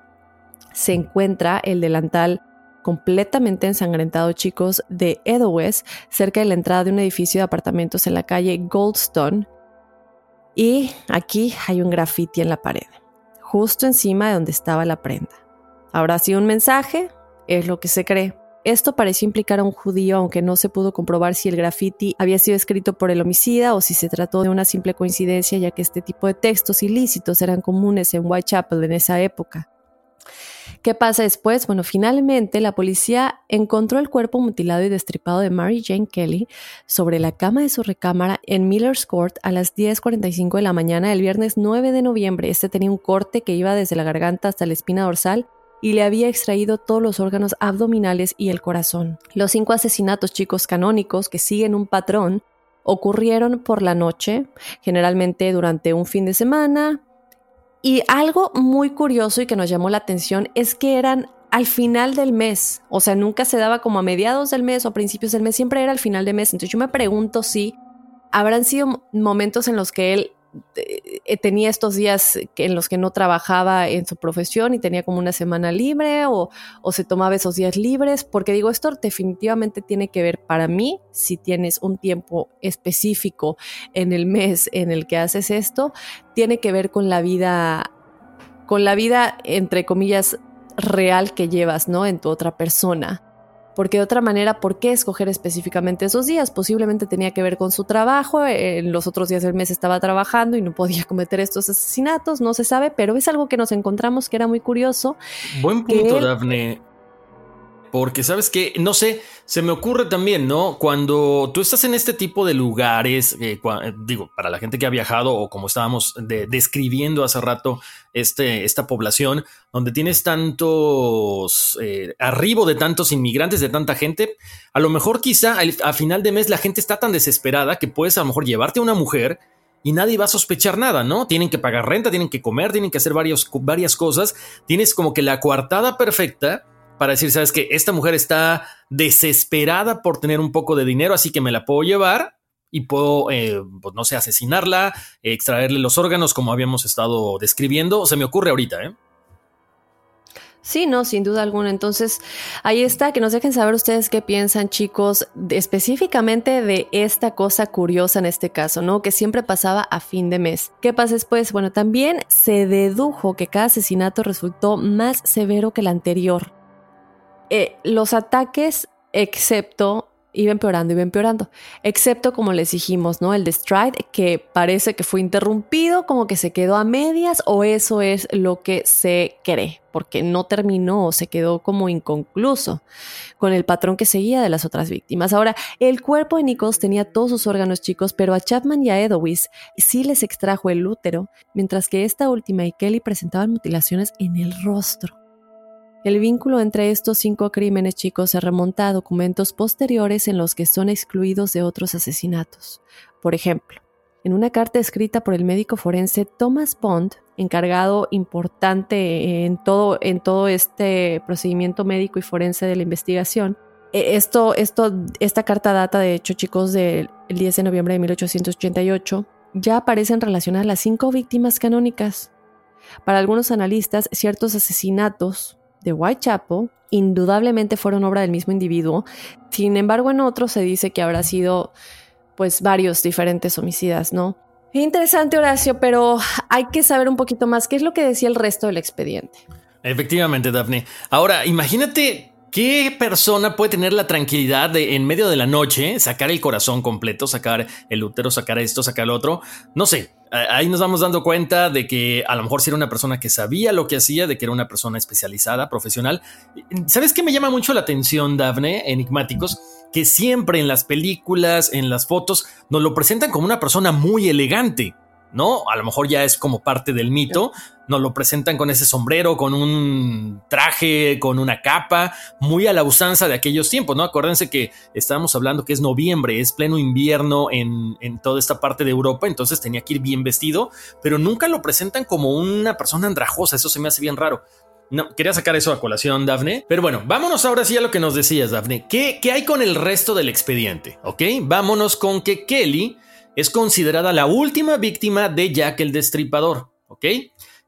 Se encuentra el delantal completamente ensangrentado, chicos, de Edowes, cerca de la entrada de un edificio de apartamentos en la calle Goldstone. Y aquí hay un graffiti en la pared, justo encima de donde estaba la prenda. ¿Habrá sido un mensaje? Es lo que se cree. Esto pareció implicar a un judío, aunque no se pudo comprobar si el graffiti había sido escrito por el homicida o si se trató de una simple coincidencia, ya que este tipo de textos ilícitos eran comunes en Whitechapel en esa época. ¿Qué pasa después? Bueno, finalmente la policía encontró el cuerpo mutilado y destripado de Mary Jane Kelly sobre la cama de su recámara en Miller's Court a las 10.45 de la mañana del viernes 9 de noviembre. Este tenía un corte que iba desde la garganta hasta la espina dorsal y le había extraído todos los órganos abdominales y el corazón. Los cinco asesinatos chicos canónicos que siguen un patrón ocurrieron por la noche, generalmente durante un fin de semana. Y algo muy curioso y que nos llamó la atención es que eran al final del mes, o sea, nunca se daba como a mediados del mes o a principios del mes, siempre era al final del mes. Entonces yo me pregunto si habrán sido momentos en los que él tenía estos días en los que no trabajaba en su profesión y tenía como una semana libre o, se tomaba esos días libres, porque digo, esto definitivamente tiene que ver para mí, si tienes un tiempo específico en el mes en el que haces esto, tiene que ver con la vida, con la vida, entre comillas, real que llevas, ¿no? En tu otra persona. Porque de otra manera, ¿por qué escoger específicamente esos días? Posiblemente tenía que ver con su trabajo, en los otros días del mes estaba trabajando y no podía <laughs> cometer estos asesinatos, no se sabe, pero es algo que nos encontramos que era muy curioso. Buen punto, Daphne. Porque sabes que, no sé, se me ocurre también, ¿no? Cuando tú estás en este tipo de lugares, eh, eh, digo, para la gente que ha viajado o como estábamos describiendo hace rato, este, esta población, donde tienes tantos, eh, arribo de tantos inmigrantes, de tanta gente, a lo mejor quizá a final de mes la gente está tan desesperada que puedes a lo mejor llevarte a una mujer y nadie va a sospechar nada, ¿no? Tienen que pagar renta, tienen que comer, tienen que hacer varios, varias cosas. Tienes como que la coartada perfecta para decir, sabes que esta mujer está desesperada por tener un poco de dinero, así que me la puedo llevar y puedo, eh, pues no sé, asesinarla, extraerle los órganos como habíamos estado describiendo. Se me ocurre ahorita, ¿eh? Sí, no, sin duda alguna. Entonces, ahí está, que nos dejen saber ustedes qué piensan, chicos, específicamente de esta cosa curiosa en este caso, ¿no? Que siempre pasaba a fin de mes. ¿Qué pasa después? Bueno, también se dedujo que cada asesinato resultó más severo que el anterior. Eh, los ataques, excepto, iba empeorando, iba empeorando, excepto como les dijimos, ¿no? El de Stride, que parece que fue interrumpido, como que se quedó a medias, o eso es lo que se cree, porque no terminó o se quedó como inconcluso con el patrón que seguía de las otras víctimas. Ahora, el cuerpo de Nichols tenía todos sus órganos chicos, pero a Chapman y a Edowis sí les extrajo el útero, mientras que esta última y Kelly presentaban mutilaciones en el rostro. El vínculo entre estos cinco crímenes chicos se remonta a documentos posteriores en los que son excluidos de otros asesinatos. Por ejemplo, en una carta escrita por el médico forense Thomas Bond, encargado importante en todo, en todo este procedimiento médico y forense de la investigación, e, esto, esto, esta carta data, de hecho, chicos, del 10 de noviembre de 1888, ya aparecen relacionadas las cinco víctimas canónicas. Para algunos analistas, ciertos asesinatos de Whitechapel indudablemente fueron obra del mismo individuo. Sin embargo, en otros se dice que habrá sido pues varios diferentes homicidas, ¿no? Interesante, Horacio, pero hay que saber un poquito más qué es lo que decía el resto del expediente. Efectivamente, Daphne. Ahora, imagínate ¿Qué persona puede tener la tranquilidad de en medio de la noche sacar el corazón completo, sacar el útero, sacar esto, sacar lo otro? No sé, ahí nos vamos dando cuenta de que a lo mejor si era una persona que sabía lo que hacía, de que era una persona especializada, profesional. ¿Sabes qué me llama mucho la atención, Dafne, enigmáticos? Que siempre en las películas, en las fotos, nos lo presentan como una persona muy elegante. ¿No? A lo mejor ya es como parte del mito. Nos lo presentan con ese sombrero, con un traje, con una capa, muy a la usanza de aquellos tiempos, ¿no? Acuérdense que estábamos hablando que es noviembre, es pleno invierno en, en toda esta parte de Europa, entonces tenía que ir bien vestido, pero nunca lo presentan como una persona andrajosa, eso se me hace bien raro. No, quería sacar eso a colación, Dafne. Pero bueno, vámonos ahora sí a lo que nos decías, Dafne. ¿Qué, ¿Qué, hay con el resto del expediente? ¿Ok? Vámonos con que Kelly es considerada la última víctima de Jack el Destripador, ¿ok?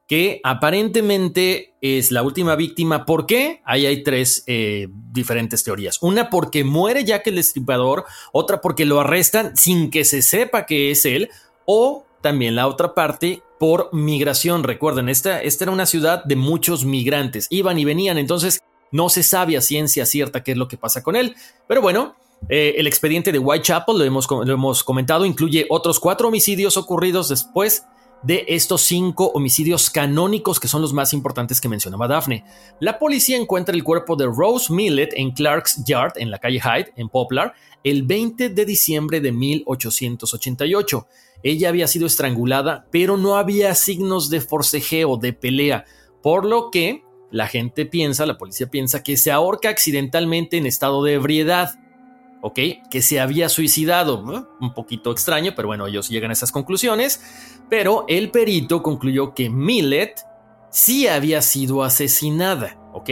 Que aparentemente es la última víctima. ¿Por qué? Ahí hay tres eh, diferentes teorías. Una porque muere Jack el Destripador, otra porque lo arrestan sin que se sepa que es él, o también la otra parte por migración. Recuerden, esta, esta era una ciudad de muchos migrantes, iban y venían, entonces no se sabe a ciencia cierta qué es lo que pasa con él. Pero bueno, eh, el expediente de Whitechapel, lo hemos, lo hemos comentado, incluye otros cuatro homicidios ocurridos después de estos cinco homicidios canónicos que son los más importantes que mencionaba Daphne. La policía encuentra el cuerpo de Rose Millet en Clark's Yard, en la calle Hyde, en Poplar, el 20 de diciembre de 1888. Ella había sido estrangulada, pero no había signos de forcejeo, de pelea, por lo que la gente piensa, la policía piensa que se ahorca accidentalmente en estado de ebriedad. ¿Ok? Que se había suicidado. Un poquito extraño, pero bueno, ellos llegan a esas conclusiones. Pero el perito concluyó que Millet sí había sido asesinada, ¿ok?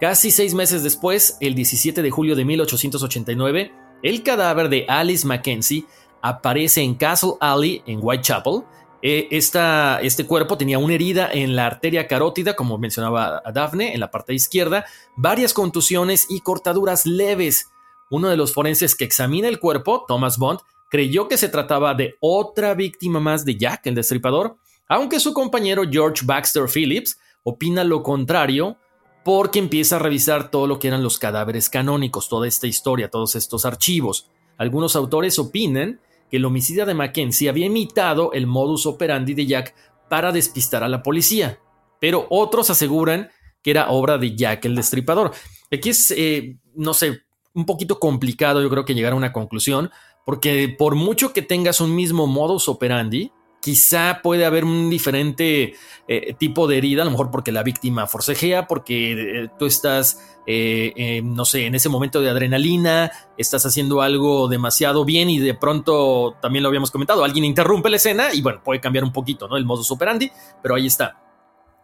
Casi seis meses después, el 17 de julio de 1889, el cadáver de Alice Mackenzie aparece en Castle Alley, en Whitechapel. Eh, este cuerpo tenía una herida en la arteria carótida, como mencionaba Daphne, en la parte izquierda, varias contusiones y cortaduras leves uno de los forenses que examina el cuerpo, Thomas Bond, creyó que se trataba de otra víctima más de Jack, el destripador, aunque su compañero George Baxter Phillips opina lo contrario porque empieza a revisar todo lo que eran los cadáveres canónicos, toda esta historia, todos estos archivos. Algunos autores opinan que el homicida de Mackenzie había imitado el modus operandi de Jack para despistar a la policía, pero otros aseguran que era obra de Jack el Destripador. Aquí es, eh, no sé, un poquito complicado, yo creo que llegar a una conclusión, porque por mucho que tengas un mismo modus operandi, quizá puede haber un diferente eh, tipo de herida, a lo mejor porque la víctima forcejea, porque eh, tú estás, eh, no sé, en ese momento de adrenalina, estás haciendo algo demasiado bien y de pronto, también lo habíamos comentado, alguien interrumpe la escena y bueno, puede cambiar un poquito, ¿no? El modus operandi, pero ahí está.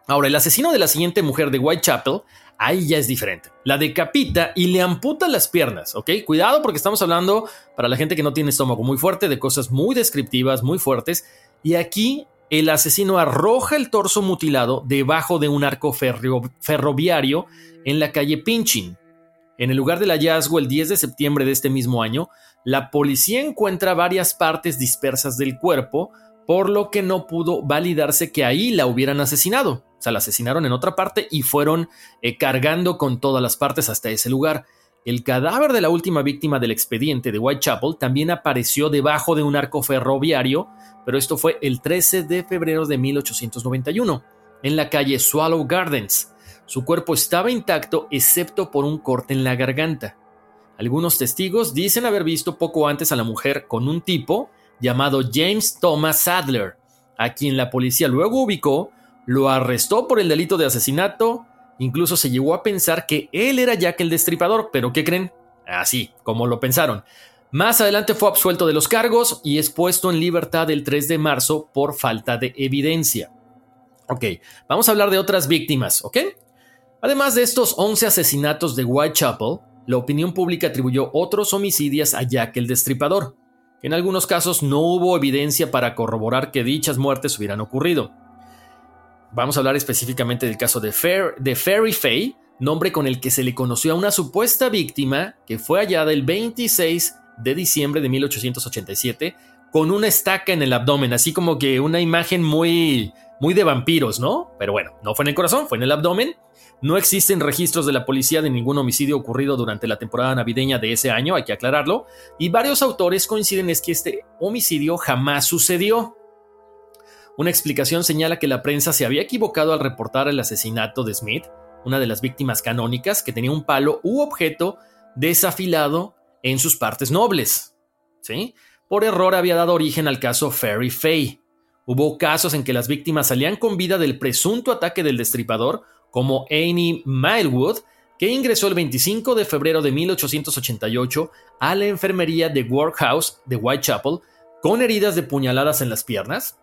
Ahora, el asesino de la siguiente mujer de Whitechapel, ahí ya es diferente. La decapita y le amputa las piernas, ¿ok? Cuidado porque estamos hablando, para la gente que no tiene estómago muy fuerte, de cosas muy descriptivas, muy fuertes. Y aquí el asesino arroja el torso mutilado debajo de un arco ferroviario en la calle Pinchin. En el lugar del hallazgo, el 10 de septiembre de este mismo año, la policía encuentra varias partes dispersas del cuerpo, por lo que no pudo validarse que ahí la hubieran asesinado. O sea, la asesinaron en otra parte y fueron eh, cargando con todas las partes hasta ese lugar. El cadáver de la última víctima del expediente de Whitechapel también apareció debajo de un arco ferroviario, pero esto fue el 13 de febrero de 1891, en la calle Swallow Gardens. Su cuerpo estaba intacto excepto por un corte en la garganta. Algunos testigos dicen haber visto poco antes a la mujer con un tipo llamado James Thomas Sadler, a quien la policía luego ubicó lo arrestó por el delito de asesinato, incluso se llegó a pensar que él era Jack el Destripador, pero ¿qué creen? Así, como lo pensaron. Más adelante fue absuelto de los cargos y es puesto en libertad el 3 de marzo por falta de evidencia. Ok, vamos a hablar de otras víctimas, ¿ok? Además de estos 11 asesinatos de Whitechapel, la opinión pública atribuyó otros homicidios a Jack el Destripador. En algunos casos no hubo evidencia para corroborar que dichas muertes hubieran ocurrido. Vamos a hablar específicamente del caso de, de Fairy Faye, nombre con el que se le conoció a una supuesta víctima que fue hallada el 26 de diciembre de 1887 con una estaca en el abdomen, así como que una imagen muy, muy de vampiros, ¿no? Pero bueno, no fue en el corazón, fue en el abdomen. No existen registros de la policía de ningún homicidio ocurrido durante la temporada navideña de ese año, hay que aclararlo, y varios autores coinciden en que este homicidio jamás sucedió. Una explicación señala que la prensa se había equivocado al reportar el asesinato de Smith, una de las víctimas canónicas que tenía un palo u objeto desafilado en sus partes nobles. ¿Sí? Por error había dado origen al caso Fairy Fay. Hubo casos en que las víctimas salían con vida del presunto ataque del destripador, como Annie Milewood, que ingresó el 25 de febrero de 1888 a la enfermería de Workhouse de Whitechapel con heridas de puñaladas en las piernas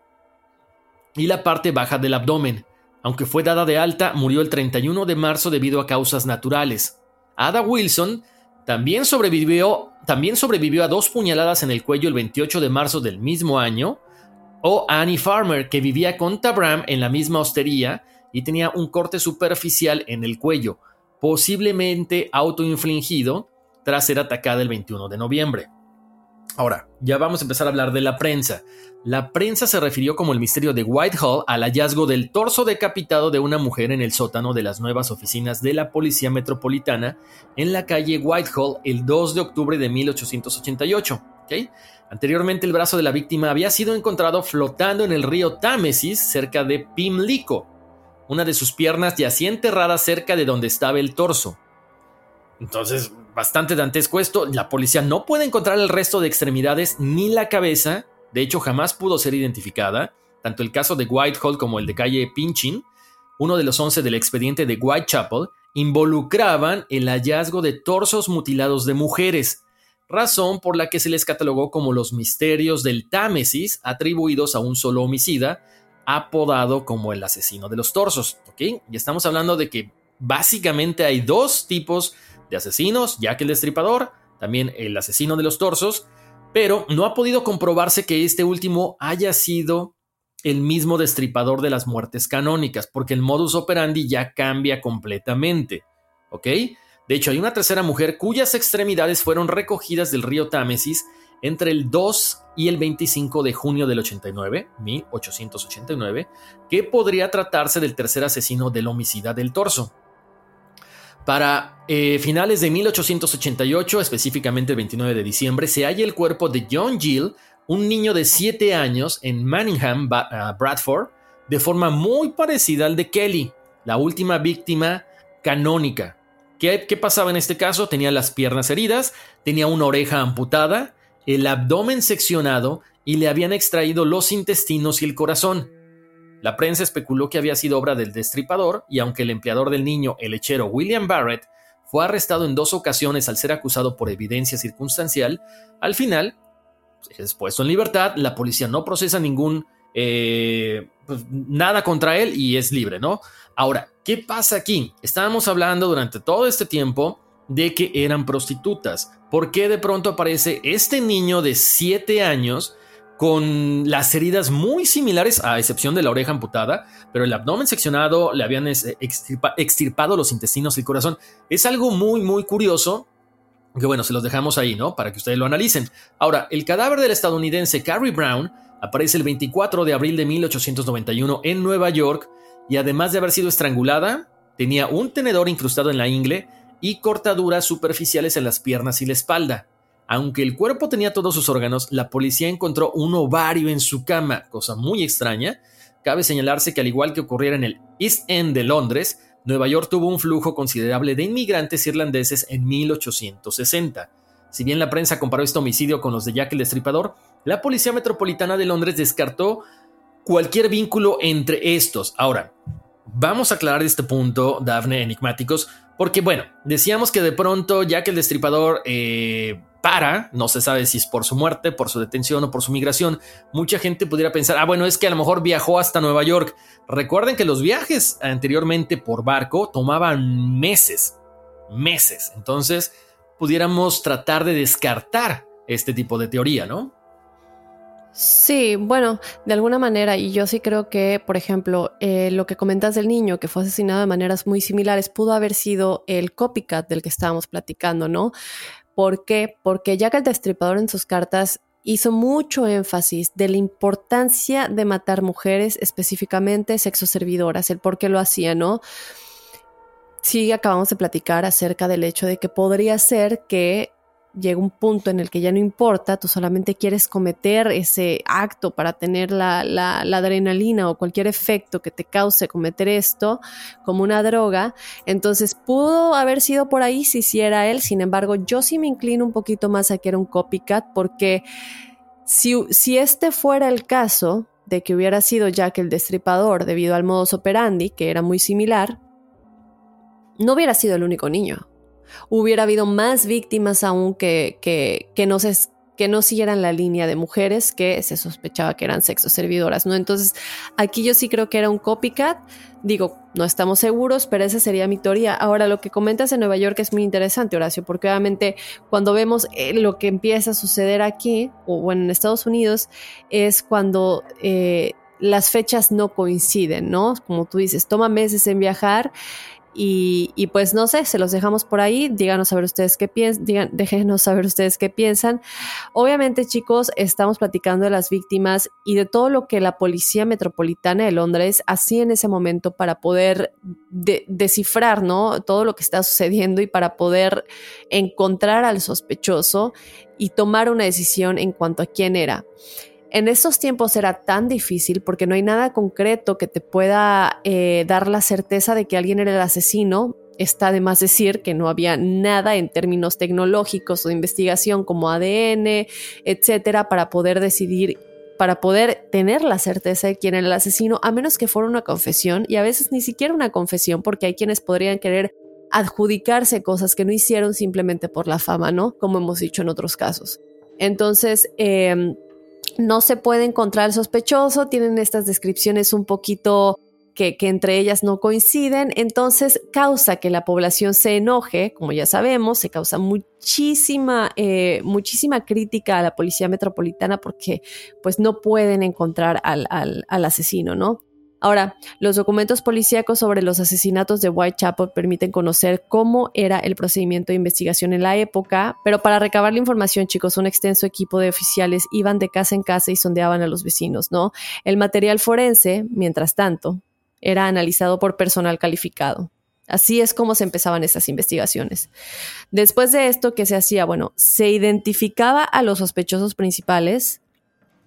y la parte baja del abdomen. Aunque fue dada de alta, murió el 31 de marzo debido a causas naturales. Ada Wilson también sobrevivió, también sobrevivió a dos puñaladas en el cuello el 28 de marzo del mismo año. O Annie Farmer, que vivía con Tabram en la misma hostería y tenía un corte superficial en el cuello, posiblemente autoinfligido tras ser atacada el 21 de noviembre. Ahora, ya vamos a empezar a hablar de la prensa. La prensa se refirió como el misterio de Whitehall al hallazgo del torso decapitado de una mujer en el sótano de las nuevas oficinas de la Policía Metropolitana en la calle Whitehall el 2 de octubre de 1888. Anteriormente el brazo de la víctima había sido encontrado flotando en el río Támesis cerca de Pimlico. Una de sus piernas yacía enterrada cerca de donde estaba el torso. Entonces, bastante dantesco esto. La policía no puede encontrar el resto de extremidades ni la cabeza. De hecho, jamás pudo ser identificada. Tanto el caso de Whitehall como el de calle Pinchin, uno de los 11 del expediente de Whitechapel, involucraban el hallazgo de torsos mutilados de mujeres, razón por la que se les catalogó como los misterios del Támesis atribuidos a un solo homicida, apodado como el asesino de los torsos. Y estamos hablando de que básicamente hay dos tipos de asesinos, Jack el Destripador, también el asesino de los torsos, pero no ha podido comprobarse que este último haya sido el mismo destripador de las muertes canónicas, porque el modus operandi ya cambia completamente. ¿Ok? De hecho, hay una tercera mujer cuyas extremidades fueron recogidas del río Támesis entre el 2 y el 25 de junio del 89, 1889, que podría tratarse del tercer asesino del homicida del torso. Para eh, finales de 1888, específicamente el 29 de diciembre, se halla el cuerpo de John Gill, un niño de 7 años en Manningham, ah, Bradford, de forma muy parecida al de Kelly, la última víctima canónica. ¿Qué, ¿Qué pasaba en este caso? Tenía las piernas heridas, tenía una oreja amputada, el abdomen seccionado y le habían extraído los intestinos y el corazón. La prensa especuló que había sido obra del destripador y aunque el empleador del niño, el lechero William Barrett, fue arrestado en dos ocasiones al ser acusado por evidencia circunstancial, al final es puesto en libertad, la policía no procesa ningún eh, pues, nada contra él y es libre, ¿no? Ahora, ¿qué pasa aquí? Estábamos hablando durante todo este tiempo de que eran prostitutas. ¿Por qué de pronto aparece este niño de 7 años con las heridas muy similares, a excepción de la oreja amputada, pero el abdomen seccionado, le habían extirpado los intestinos y el corazón. Es algo muy, muy curioso, que bueno, se los dejamos ahí, ¿no? Para que ustedes lo analicen. Ahora, el cadáver del estadounidense Carrie Brown aparece el 24 de abril de 1891 en Nueva York y además de haber sido estrangulada, tenía un tenedor incrustado en la ingle y cortaduras superficiales en las piernas y la espalda. Aunque el cuerpo tenía todos sus órganos, la policía encontró un ovario en su cama, cosa muy extraña. Cabe señalarse que al igual que ocurriera en el East End de Londres, Nueva York tuvo un flujo considerable de inmigrantes irlandeses en 1860. Si bien la prensa comparó este homicidio con los de Jack el Destripador, la Policía Metropolitana de Londres descartó cualquier vínculo entre estos. Ahora, vamos a aclarar este punto, Daphne Enigmáticos, porque bueno, decíamos que de pronto Jack el Destripador eh, para, no se sabe si es por su muerte, por su detención o por su migración, mucha gente pudiera pensar, ah, bueno, es que a lo mejor viajó hasta Nueva York. Recuerden que los viajes anteriormente por barco tomaban meses, meses. Entonces, pudiéramos tratar de descartar este tipo de teoría, ¿no? Sí, bueno, de alguna manera, y yo sí creo que, por ejemplo, eh, lo que comentas del niño que fue asesinado de maneras muy similares pudo haber sido el copycat del que estábamos platicando, ¿no? ¿Por qué? Porque Jack el Destripador en sus cartas hizo mucho énfasis de la importancia de matar mujeres, específicamente sexoservidoras, el por qué lo hacía, ¿no? Sí, acabamos de platicar acerca del hecho de que podría ser que llega un punto en el que ya no importa, tú solamente quieres cometer ese acto para tener la, adrenalina o cualquier efecto que te cause cometer esto como una droga, entonces pudo haber sido por ahí si hiciera él, sin embargo yo sí me inclino un poquito más a que era un copycat porque si, si este fuera el caso, de que hubiera sido Jack el destripador debido al modus operandi, que era muy similar, no hubiera sido el único niño. Hubiera habido más víctimas aún que, que, que no se que no siguieran la línea de mujeres que se sospechaba que eran sexo servidoras, ¿no? Entonces, aquí yo sí creo que era un copycat. Digo, no estamos seguros, pero esa sería mi teoría. Ahora, lo que comentas en Nueva York es muy interesante, Horacio, porque obviamente cuando vemos eh, lo que empieza a suceder aquí, o en Estados Unidos, es cuando eh, las fechas no coinciden, ¿no? Como tú dices, toma meses en viajar y, pues no sé, se los dejamos por ahí. Díganos a ver ustedes qué piensan, <laughs> déjenos saber ustedes qué piensan. Obviamente, chicos, estamos platicando de las víctimas y de todo lo que la Policía Metropolitana de Londres hacía en ese momento para poder descifrar, ¿no? Todo lo que está sucediendo y para poder encontrar al sospechoso y tomar una decisión en cuanto a quién era. En estos tiempos era tan difícil porque no hay nada concreto que te pueda eh, dar la certeza de que alguien era el asesino. Está de más decir que no había nada en términos tecnológicos o de investigación como ADN, etcétera, para poder decidir, para poder tener la certeza de quién era el asesino, a menos que fuera una confesión y a veces ni siquiera una confesión, porque hay quienes podrían querer adjudicarse cosas que no hicieron simplemente por la fama, ¿no? Como hemos dicho en otros casos. Entonces, eh, no se puede encontrar el sospechoso, tienen estas descripciones un poquito que, entre ellas no coinciden, entonces causa que la población se enoje, como ya sabemos, se causa muchísima, eh, muchísima crítica a la policía metropolitana porque pues no pueden encontrar al, al asesino, ¿no? Ahora, los documentos policíacos sobre los asesinatos de Whitechapel permiten conocer cómo era el procedimiento de investigación en la época, pero para recabar la información, chicos, un extenso equipo de oficiales iban de casa en casa y sondeaban a los vecinos, ¿no? El material forense, mientras tanto, era analizado por personal calificado. Así es como se empezaban estas investigaciones. Después de esto, ¿qué se hacía? Bueno, se identificaba a los sospechosos principales,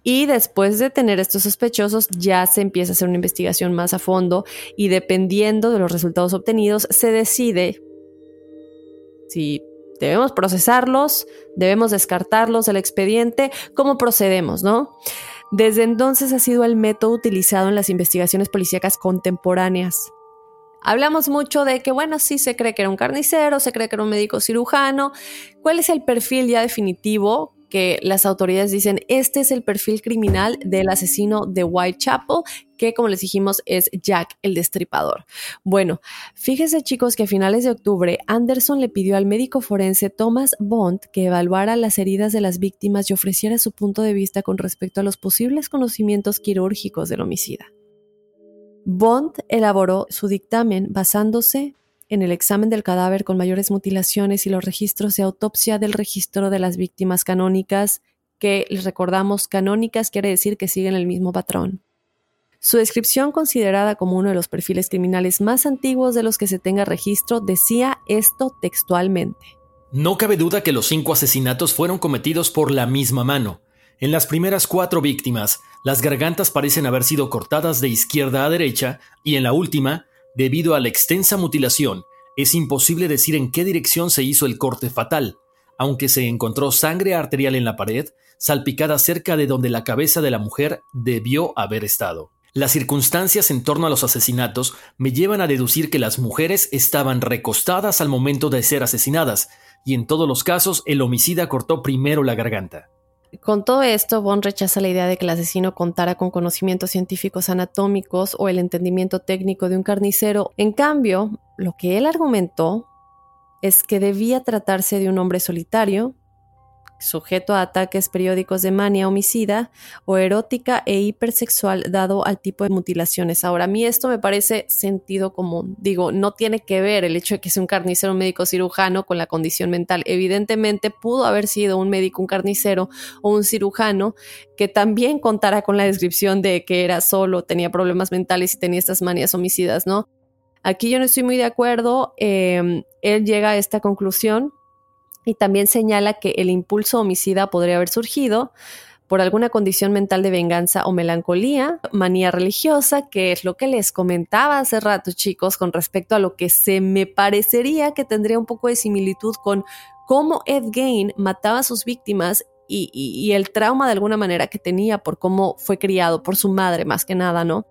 y después de tener estos sospechosos, ya se empieza a hacer una investigación más a fondo y dependiendo de los resultados obtenidos, se decide si debemos procesarlos, debemos descartarlos del expediente, cómo procedemos, ¿no? Desde entonces ha sido el método utilizado en las investigaciones policíacas contemporáneas. Hablamos mucho de que, bueno, sí se cree que era un carnicero, se cree que era un médico cirujano. ¿Cuál es el perfil ya definitivo? Que las autoridades dicen, este es el perfil criminal del asesino de Whitechapel, que como les dijimos es Jack el Destripador. Bueno, fíjese chicos que a finales de octubre Anderson le pidió al médico forense Thomas Bond que evaluara las heridas de las víctimas y ofreciera su punto de vista con respecto a los posibles conocimientos quirúrgicos del homicida. Bond elaboró su dictamen basándose en el examen del cadáver con mayores mutilaciones y los registros de autopsia del registro de las víctimas canónicas, que les recordamos canónicas quiere decir que siguen el mismo patrón. Su descripción, considerada como uno de los perfiles criminales más antiguos de los que se tenga registro, decía esto textualmente. No cabe duda que los cinco asesinatos fueron cometidos por la misma mano. En las primeras cuatro víctimas, las gargantas parecen haber sido cortadas de izquierda a derecha y en la última, Debido a la extensa mutilación, es imposible decir en qué dirección se hizo el corte fatal, aunque se encontró sangre arterial en la pared, salpicada cerca de donde la cabeza de la mujer debió haber estado. Las circunstancias en torno a los asesinatos me llevan a deducir que las mujeres estaban recostadas al momento de ser asesinadas, y en todos los casos el homicida cortó primero la garganta. Con todo esto, Bond rechaza la idea de que el asesino contara con conocimientos científicos anatómicos o el entendimiento técnico de un carnicero. En cambio, lo que él argumentó es que debía tratarse de un hombre solitario, sujeto a ataques periódicos de mania homicida o erótica e hipersexual dado al tipo de mutilaciones. Ahora, a mí esto me parece sentido común. Digo, no tiene que ver el hecho de que sea un carnicero un médico cirujano con la condición mental. Evidentemente pudo haber sido un médico, un carnicero o un cirujano que también contara con la descripción de que era solo, tenía problemas mentales y tenía estas manias homicidas, ¿no? Aquí yo no estoy muy de acuerdo. Eh, él llega a esta conclusión y también señala que el impulso homicida podría haber surgido por alguna condición mental de venganza o melancolía, manía religiosa, que es lo que les comentaba hace rato, chicos, con respecto a lo que se me parecería que tendría un poco de similitud con cómo Ed Gain mataba a sus víctimas y, el trauma de alguna manera que tenía por cómo fue criado por su madre, más que nada, ¿no?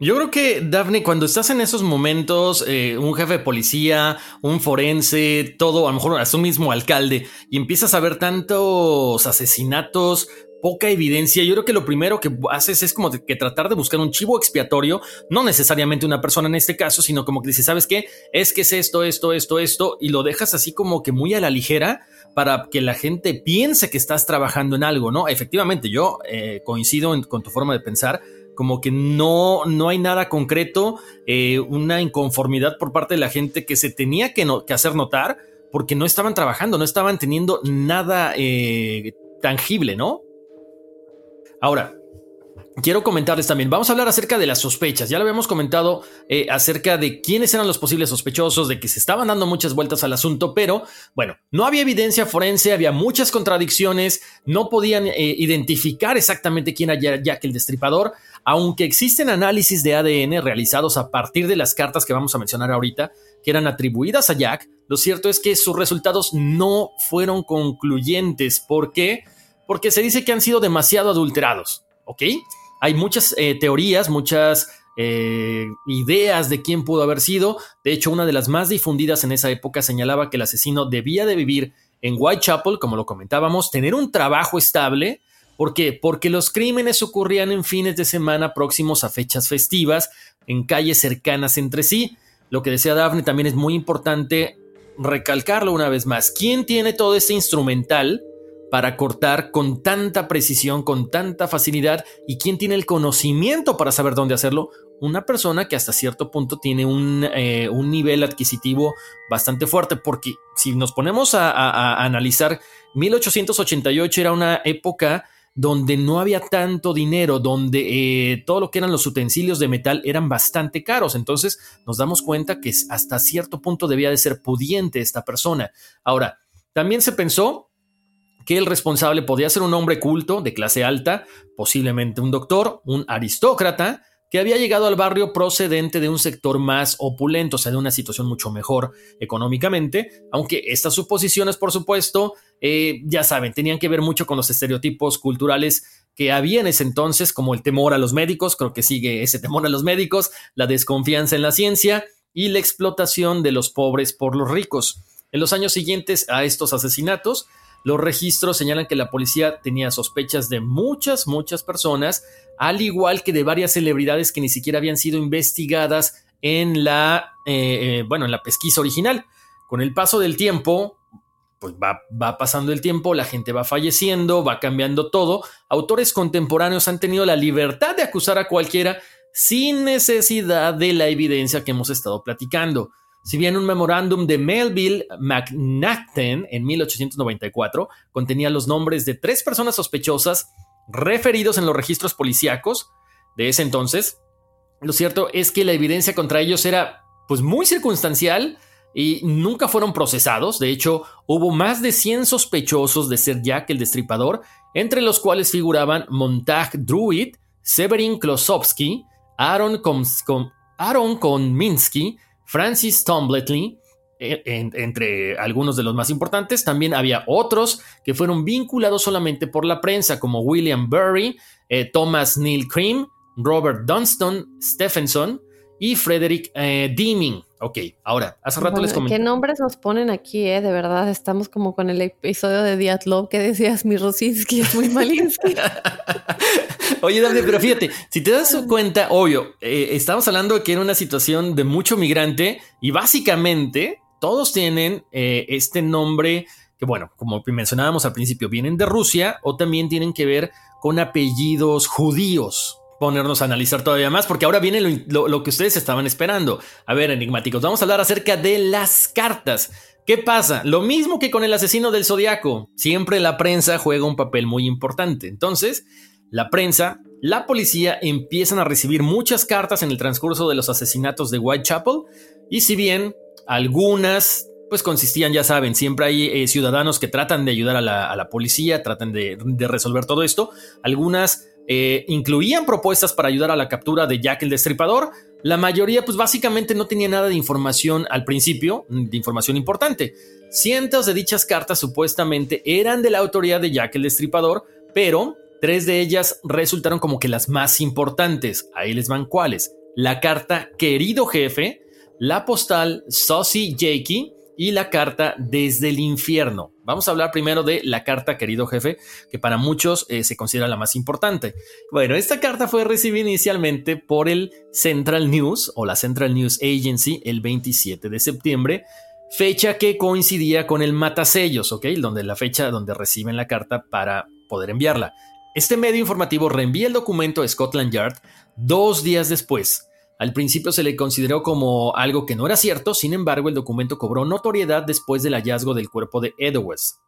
Yo creo que, Daphne, cuando estás en esos momentos, eh, un jefe de policía, un forense, todo, a lo mejor hasta un mismo alcalde, y empiezas a ver tantos asesinatos, poca evidencia, yo creo que lo primero que haces es como que tratar de buscar un chivo expiatorio, no necesariamente una persona en este caso, sino como que dices, ¿sabes qué? Es que es esto, esto, esto, esto, y lo dejas así como que muy a la ligera para que la gente piense que estás trabajando en algo, ¿no? Efectivamente, yo eh, coincido con tu forma de pensar, como que no, no hay nada concreto, eh, una inconformidad por parte de la gente que se tenía que, que hacer notar porque no estaban trabajando, no estaban teniendo nada eh, tangible, ¿no? Ahora, quiero comentarles también, vamos a hablar acerca de las sospechas. Ya lo habíamos comentado eh, acerca de quiénes eran los posibles sospechosos, de que se estaban dando muchas vueltas al asunto, pero bueno, no había evidencia forense, había muchas contradicciones, no podían eh, identificar exactamente quién era Jack el Destripador, aunque existen análisis de ADN realizados a partir de las cartas que vamos a mencionar ahorita, que eran atribuidas a Jack, lo cierto es que sus resultados no fueron concluyentes. ¿Por qué? porque se dice que han sido demasiado adulterados, ¿ok? Hay muchas eh, teorías, muchas eh, ideas de quién pudo haber sido. De hecho, una de las más difundidas en esa época señalaba que el asesino debía de vivir en Whitechapel, como lo comentábamos, tener un trabajo estable. ¿Por qué? Porque los crímenes ocurrían en fines de semana próximos a fechas festivas, en calles cercanas entre sí. Lo que decía Daphne también es muy importante recalcarlo una vez más. ¿Quién tiene todo este instrumental para cortar con tanta precisión, con tanta facilidad, y quién tiene el conocimiento para saber dónde hacerlo, una persona que hasta cierto punto tiene un, eh, nivel adquisitivo bastante fuerte, porque si nos ponemos a, analizar, 1888 era una época donde no había tanto dinero, donde eh, todo lo que eran los utensilios de metal eran bastante caros. Entonces nos damos cuenta que hasta cierto punto debía de ser pudiente esta persona. Ahora, también se pensó que el responsable podía ser un hombre culto de clase alta, posiblemente un doctor, un aristócrata, que había llegado al barrio procedente de un sector más opulento, o sea, de una situación mucho mejor económicamente, aunque estas suposiciones, por supuesto, eh, ya saben, tenían que ver mucho con los estereotipos culturales que había en ese entonces, como el temor a los médicos, creo que sigue ese temor a los médicos, la desconfianza en la ciencia y la explotación de los pobres por los ricos. En los años siguientes a estos asesinatos, los registros señalan que la policía tenía sospechas de muchas, muchas personas, al igual que de varias celebridades que ni siquiera habían sido investigadas en la, eh, eh, bueno, en la pesquisa original. Con el paso del tiempo, pues va, va, pasando el tiempo, la gente va falleciendo, va cambiando todo. Autores contemporáneos han tenido la libertad de acusar a cualquiera sin necesidad de la evidencia que hemos estado platicando. Si bien un memorándum de Melville McNaughton en 1894 contenía los nombres de tres personas sospechosas referidos en los registros policíacos de ese entonces, lo cierto es que la evidencia contra ellos era pues muy circunstancial y nunca fueron procesados. De hecho, hubo más de 100 sospechosos de ser Jack el Destripador, entre los cuales figuraban Montag Druid, Severin Klosowski, Aaron, Aaron Konminsky, Francis Tombletley, e, entre algunos de los más importantes, también había otros que fueron vinculados solamente por la prensa, como William Burry, eh, Thomas Neil Cream, Robert Dunston Stephenson y Frederick eh, Deeming. Ok, ahora, hace rato les comenté. ¿Qué nombres nos ponen aquí, eh? De verdad, estamos como con el episodio de Diatlov que decías, mi Rosinski es muy Malinsky. <laughs> Oye, David, pero fíjate, si te das cuenta, obvio, eh, estamos hablando de que era una situación de mucho migrante y básicamente todos tienen eh, este nombre que, bueno, como mencionábamos al principio, vienen de Rusia o también tienen que ver con apellidos judíos. Ponernos a analizar todavía más, porque ahora viene lo, lo que ustedes estaban esperando. A ver, enigmáticos, vamos a hablar acerca de las cartas. ¿Qué pasa? Lo mismo que con el asesino del zodiaco. Siempre la prensa juega un papel muy importante. Entonces, la prensa, la policía empiezan a recibir muchas cartas en el transcurso de los asesinatos de Whitechapel y si bien algunas pues consistían, ya saben, siempre hay eh, ciudadanos que tratan de ayudar a la, policía, tratan de, resolver todo esto, algunas eh, incluían propuestas para ayudar a la captura de Jack el Destripador. La mayoría, pues básicamente no tenía nada de información al principio, de información importante. Cientos de dichas cartas supuestamente eran de la autoridad de Jack el Destripador, pero tres de ellas resultaron como que las más importantes. Ahí les van cuáles. La carta Querido Jefe, la postal Saucy Jakey y la carta Desde el Infierno. Vamos a hablar primero de la carta Querido Jefe, que para muchos eh, se considera la más importante. Bueno, esta carta fue recibida inicialmente por el Central News o la Central News Agency el 27 de septiembre, fecha que coincidía con el matasellos, ¿ok? Donde la fecha donde reciben la carta para poder enviarla. Este medio informativo reenvía el documento a Scotland Yard dos días después, al principio se le consideró como algo que no era cierto, sin embargo el documento cobró notoriedad después del hallazgo del cuerpo de Edwards.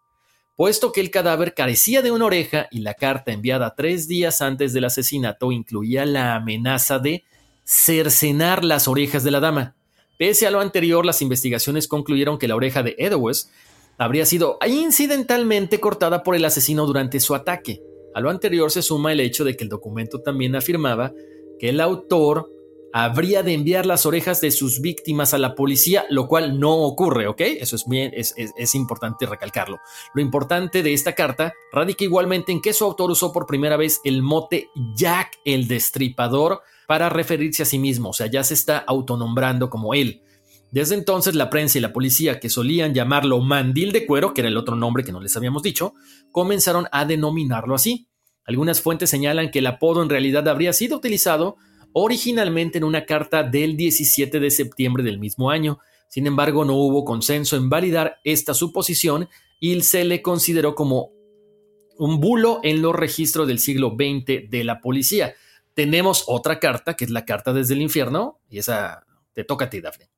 Puesto que el cadáver carecía de una oreja y la carta enviada tres días antes del asesinato incluía la amenaza de cercenar las orejas de la dama. Pese a lo anterior, las investigaciones concluyeron que la oreja de Edwards habría sido incidentalmente cortada por el asesino durante su ataque. A lo anterior se suma el hecho de que el documento también afirmaba que el autor habría de enviar las orejas de sus víctimas a la policía, lo cual no ocurre, ¿ok? Eso es bien, es, es, importante recalcarlo. Lo importante de esta carta radica igualmente en que su autor usó por primera vez el mote Jack el Destripador para referirse a sí mismo, o sea, ya se está autonombrando como él. Desde entonces la prensa y la policía, que solían llamarlo mandil de cuero, que era el otro nombre que no les habíamos dicho, comenzaron a denominarlo así. Algunas fuentes señalan que el apodo en realidad habría sido utilizado originalmente en una carta del 17 de septiembre del mismo año. Sin embargo, no hubo consenso en validar esta suposición y se le consideró como un bulo en los registros del siglo XX de la policía. Tenemos otra carta, que es la carta desde el infierno, y esa te toca a ti, Daphne.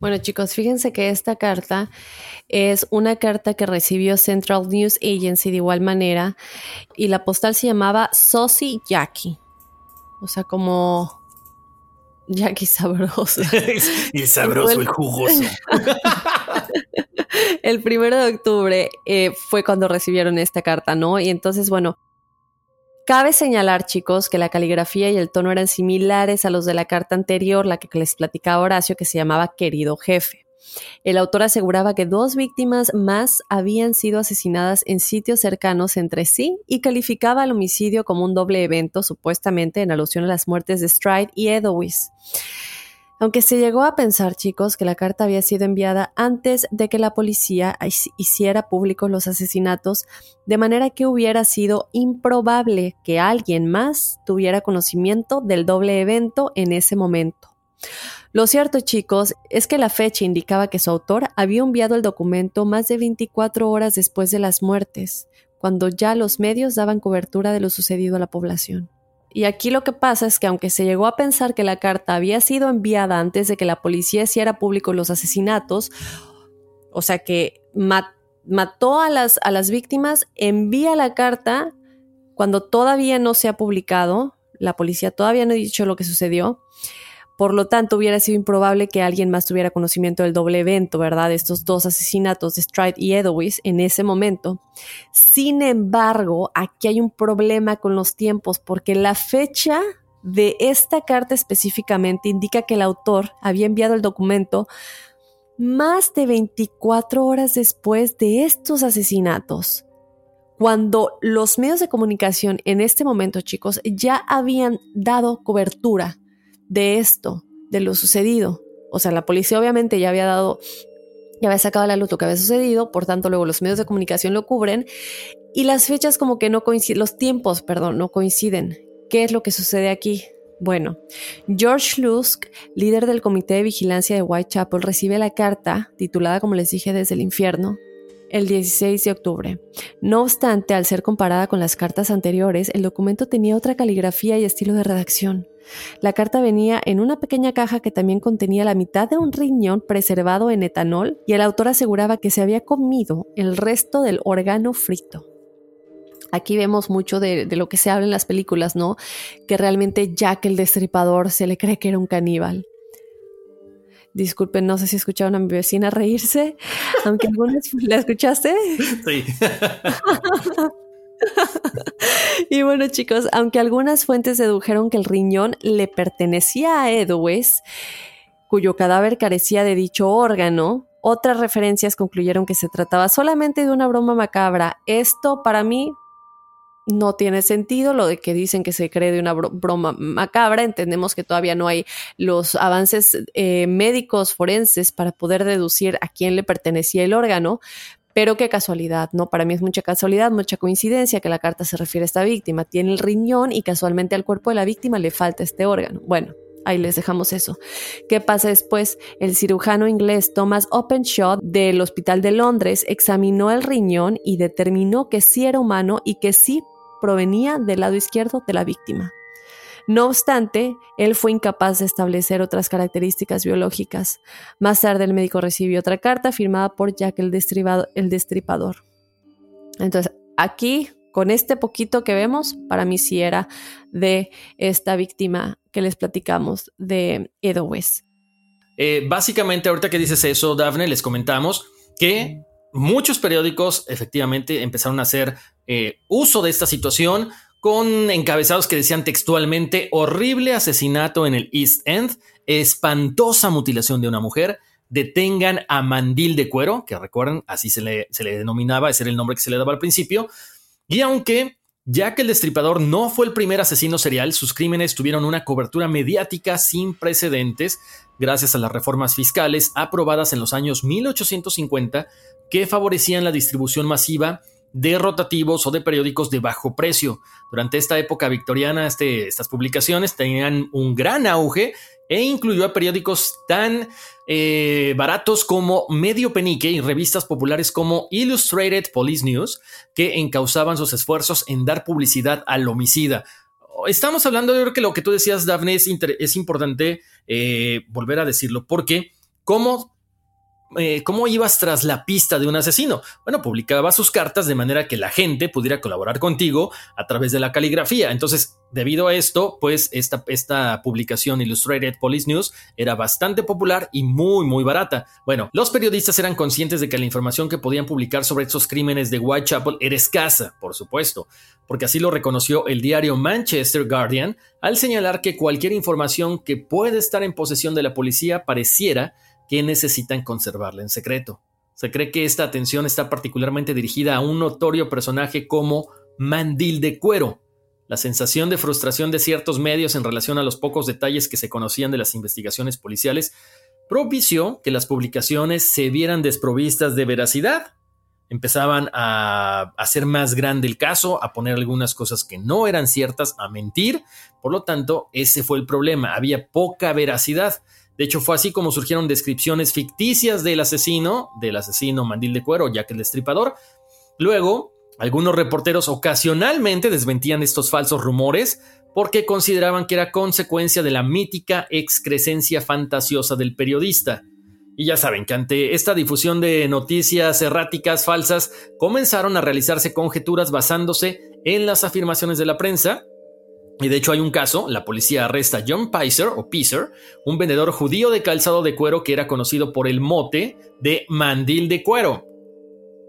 Bueno, chicos, fíjense que esta carta es una carta que recibió Central News Agency de igual manera y la postal se llamaba Saucy Jackie. O sea, como Jackie sabroso. <laughs> y sabroso y jugoso. <laughs> el primero de octubre eh, fue cuando recibieron esta carta, ¿no? Y entonces, bueno, cabe señalar, chicos, que la caligrafía y el tono eran similares a los de la carta anterior, la que les platicaba Horacio, que se llamaba Querido Jefe. El autor aseguraba que dos víctimas más habían sido asesinadas en sitios cercanos entre sí y calificaba el homicidio como un doble evento, supuestamente en alusión a las muertes de Stride y Edowis. Aunque se llegó a pensar, chicos, que la carta había sido enviada antes de que la policía hiciera públicos los asesinatos, de manera que hubiera sido improbable que alguien más tuviera conocimiento del doble evento en ese momento. Lo cierto, chicos, es que la fecha indicaba que su autor había enviado el documento más de 24 horas después de las muertes, cuando ya los medios daban cobertura de lo sucedido a la población. Y aquí lo que pasa es que aunque se llegó a pensar que la carta había sido enviada antes de que la policía hiciera público los asesinatos, o sea que mató a las, a las víctimas, envía la carta cuando todavía no se ha publicado, la policía todavía no ha dicho lo que sucedió, por lo tanto, hubiera sido improbable que alguien más tuviera conocimiento del doble evento, ¿verdad? De estos dos asesinatos de Stride y Edowis en ese momento. Sin embargo, aquí hay un problema con los tiempos porque la fecha de esta carta específicamente indica que el autor había enviado el documento más de 24 horas después de estos asesinatos cuando los medios de comunicación en este momento, chicos, ya habían dado cobertura de esto, de lo sucedido. O sea, la policía obviamente ya había dado, ya había sacado la luz lo que había sucedido, por tanto luego los medios de comunicación lo cubren y las fechas como que no coinciden, los tiempos, perdón, no coinciden. ¿Qué es lo que sucede aquí? Bueno, George Lusk, líder del Comité de Vigilancia de Whitechapel, recibe la carta, titulada como les dije desde el infierno, el 16 de octubre. No obstante, al ser comparada con las cartas anteriores, el documento tenía otra caligrafía y estilo de redacción. La carta venía en una pequeña caja que también contenía la mitad de un riñón preservado en etanol y el autor aseguraba que se había comido el resto del órgano frito. Aquí vemos mucho de, lo que se habla en las películas, ¿no? Que realmente Jack el Destripador se le cree que era un caníbal. Disculpen, no sé si escucharon a mi vecina reírse, aunque algunas <laughs> la escuchaste. Sí. <laughs> y bueno, chicos, aunque algunas fuentes dedujeron que el riñón le pertenecía a Edowes, cuyo cadáver carecía de dicho órgano, otras referencias concluyeron que se trataba solamente de una broma macabra. Esto para mí no tiene sentido lo de que dicen que se cree de una broma macabra. Entendemos que todavía no hay los avances eh, médicos forenses para poder deducir a quién le pertenecía el órgano, pero qué casualidad, ¿no? Para mí es mucha casualidad, mucha coincidencia que la carta se refiere a esta víctima. Tiene el riñón y casualmente al cuerpo de la víctima le falta este órgano. Bueno, Ahí les dejamos eso. ¿Qué pasa después? El cirujano inglés Thomas Openshaw del Hospital de Londres examinó el riñón y determinó que sí era humano y que sí provenía del lado izquierdo de la víctima. No obstante, él fue incapaz de establecer otras características biológicas. Más tarde el médico recibió otra carta firmada por Jack el, el destripador. Entonces, aquí, con este poquito que vemos, para mí sí era de esta víctima que les platicamos de Edo eh, básicamente, ahorita que dices eso, Daphne, les comentamos que muchos periódicos efectivamente empezaron a hacer eh, uso de esta situación con encabezados que decían textualmente horrible asesinato en el East End, espantosa mutilación de una mujer, detengan a Mandil de Cuero, que recuerden, así se le, se le denominaba, ese era el nombre que se le daba al principio, y aunque ya que el destripador no fue el primer asesino serial, sus crímenes tuvieron una cobertura mediática sin precedentes gracias a las reformas fiscales aprobadas en los años 1850 que favorecían la distribución masiva de rotativos o de periódicos de bajo precio. Durante esta época victoriana, este, estas publicaciones tenían un gran auge e incluyó a periódicos tan eh, baratos como Medio Penique y revistas populares como Illustrated Police News, que encauzaban sus esfuerzos en dar publicidad al homicida. Estamos hablando, de que lo que tú decías, Daphne, es, importante eh, volver a decirlo, porque cómo eh, cómo ibas tras la pista de un asesino. Bueno, publicaba sus cartas de manera que la gente pudiera colaborar contigo a través de la caligrafía. Entonces, debido a esto, pues esta, esta publicación Illustrated Police News era bastante popular y muy, muy barata. Bueno, los periodistas eran conscientes de que la información que podían publicar sobre estos crímenes de Whitechapel era escasa, por supuesto, porque así lo reconoció el diario Manchester Guardian al señalar que cualquier información que puede estar en posesión de la policía pareciera que necesitan conservarla en secreto. Se cree que esta atención está particularmente dirigida a un notorio personaje como Mandil de Cuero. La sensación de frustración de ciertos medios en relación a los pocos detalles que se conocían de las investigaciones policiales propició que las publicaciones se vieran desprovistas de veracidad. Empezaban a hacer más grande el caso, a poner algunas cosas que no eran ciertas, a mentir. Por lo tanto, ese fue el problema. Había poca veracidad. De hecho, fue así como surgieron descripciones ficticias del asesino, del asesino Mandil de Cuero, ya que el Destripador. Luego, algunos reporteros ocasionalmente desmentían estos falsos rumores porque consideraban que era consecuencia de la mítica excrescencia fantasiosa del periodista. Y ya saben que ante esta difusión de noticias erráticas falsas, comenzaron a realizarse conjeturas basándose en las afirmaciones de la prensa, y de hecho hay un caso, la policía arresta a John Pizer o Pizer, un vendedor judío de calzado de cuero que era conocido por el mote de mandil de cuero.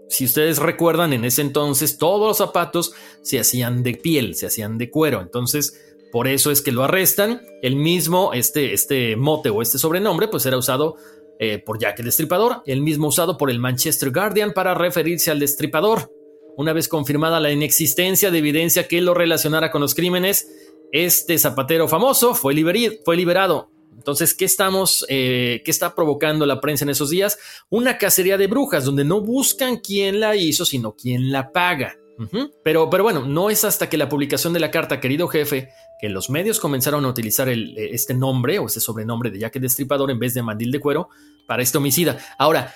Si ustedes recuerdan, en ese entonces todos los zapatos se hacían de piel, se hacían de cuero. Entonces, por eso es que lo arrestan. El mismo, este, este mote o este sobrenombre, pues era usado eh, por Jack el Destripador, el mismo usado por el Manchester Guardian para referirse al destripador. Una vez confirmada la inexistencia de evidencia que lo relacionara con los crímenes, este zapatero famoso fue, liberado. Entonces, ¿qué estamos, eh, qué está provocando la prensa en esos días? Una cacería de brujas, donde no buscan quién la hizo, sino quién la paga. pero, pero bueno, no es hasta que la publicación de la carta, querido jefe, que los medios comenzaron a utilizar eh, este nombre o este sobrenombre de Jack el Destripador en vez de Mandil de Cuero para este homicida. Ahora,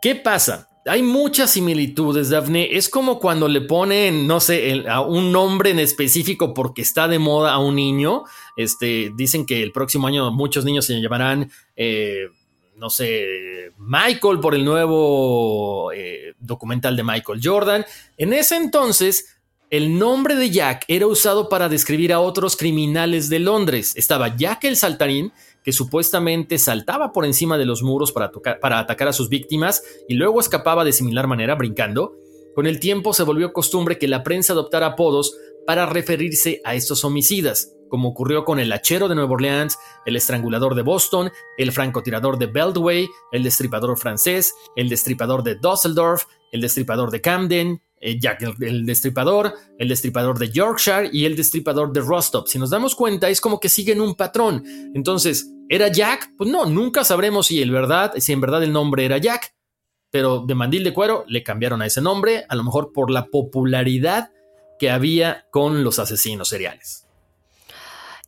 ¿qué pasa? Hay muchas similitudes, Daphne. Es como cuando le ponen, no sé, a un nombre en específico porque está de moda a un niño. Este, dicen que el próximo año muchos niños se llamarán, eh, no sé, Michael por el nuevo eh, documental de Michael Jordan. En ese entonces, el nombre de Jack era usado para describir a otros criminales de Londres. Estaba Jack el Saltarín que supuestamente saltaba por encima de los muros para, atacar a sus víctimas y luego escapaba de similar manera brincando, con el tiempo se volvió costumbre que la prensa adoptara apodos para referirse a estos homicidas, como ocurrió con el hachero de Nueva Orleans, el estrangulador de Boston, el francotirador de Beltway, el destripador francés, el destripador de Dusseldorf, el destripador de Camden, eh, Jack el, destripador, el destripador de Yorkshire y el destripador de Rostov. Si nos damos cuenta, es como que siguen un patrón. Entonces, ¿era Jack? Pues no, nunca sabremos si, si en verdad el nombre era Jack. Pero de mandil de cuero le cambiaron a ese nombre, a lo mejor por la popularidad que había con los asesinos seriales.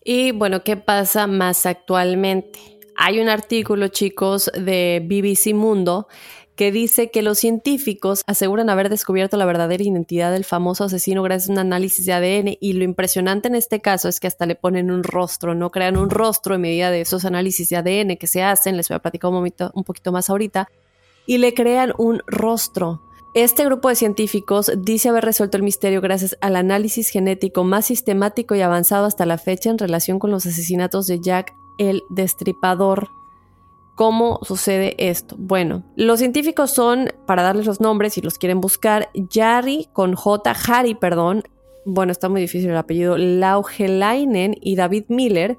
Y bueno, ¿qué pasa más actualmente? Hay un artículo, chicos, de BBC Mundo que dice que los científicos aseguran haber descubierto la verdadera identidad del famoso asesino gracias a un análisis de ADN y lo impresionante en este caso es que hasta le ponen un rostro, no crean un rostro en medida de esos análisis de ADN que se hacen, les voy a platicar un, momento, un poquito más ahorita, y le crean un rostro. Este grupo de científicos dice haber resuelto el misterio gracias al análisis genético más sistemático y avanzado hasta la fecha en relación con los asesinatos de Jack el Destripador. ¿Cómo sucede esto? Bueno, los científicos son, para darles los nombres si los quieren buscar, Jari con J, Harry, perdón, bueno, está muy difícil el apellido, Laugelainen y David Miller,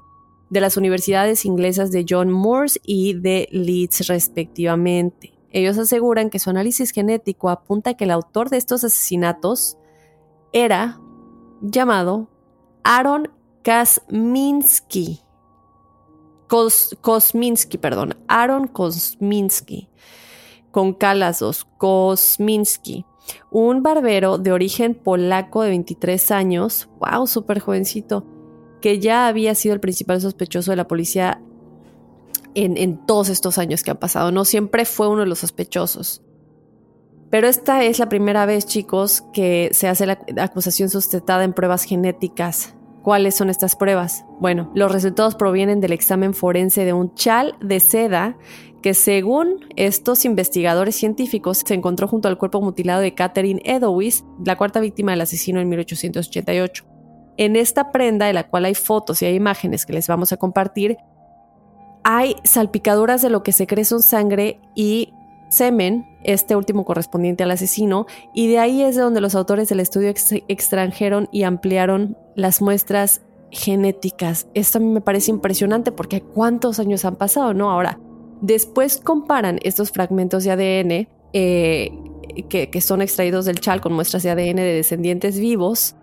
de las universidades inglesas de John Moores y de Leeds respectivamente. Ellos aseguran que su análisis genético apunta que el autor de estos asesinatos era llamado Aaron Kosminski. Kosminski, perdón, Aaron Kosminski, con Kalazos, Kosminski, un barbero de origen polaco de 23 años, wow, súper jovencito, que ya había sido el principal sospechoso de la policía en, todos estos años que han pasado. No siempre fue uno de los sospechosos. Pero esta es la primera vez, chicos, que se hace la acusación sustentada en pruebas genéticas. ¿Cuáles son estas pruebas? Bueno, los resultados provienen del examen forense de un chal de seda que según estos investigadores científicos se encontró junto al cuerpo mutilado de Catherine Edowis, la cuarta víctima del asesino en 1888. En esta prenda, de la cual hay fotos y hay imágenes que les vamos a compartir, hay salpicaduras de lo que se cree son sangre y semen, este último correspondiente al asesino, y de ahí es de donde los autores del estudio extranjeron y ampliaron las muestras genéticas. Esto a mí me parece impresionante porque cuántos años han pasado, ¿no? Ahora, después comparan estos fragmentos de ADN eh, que, que, son extraídos del chal con muestras de ADN de descendientes vivos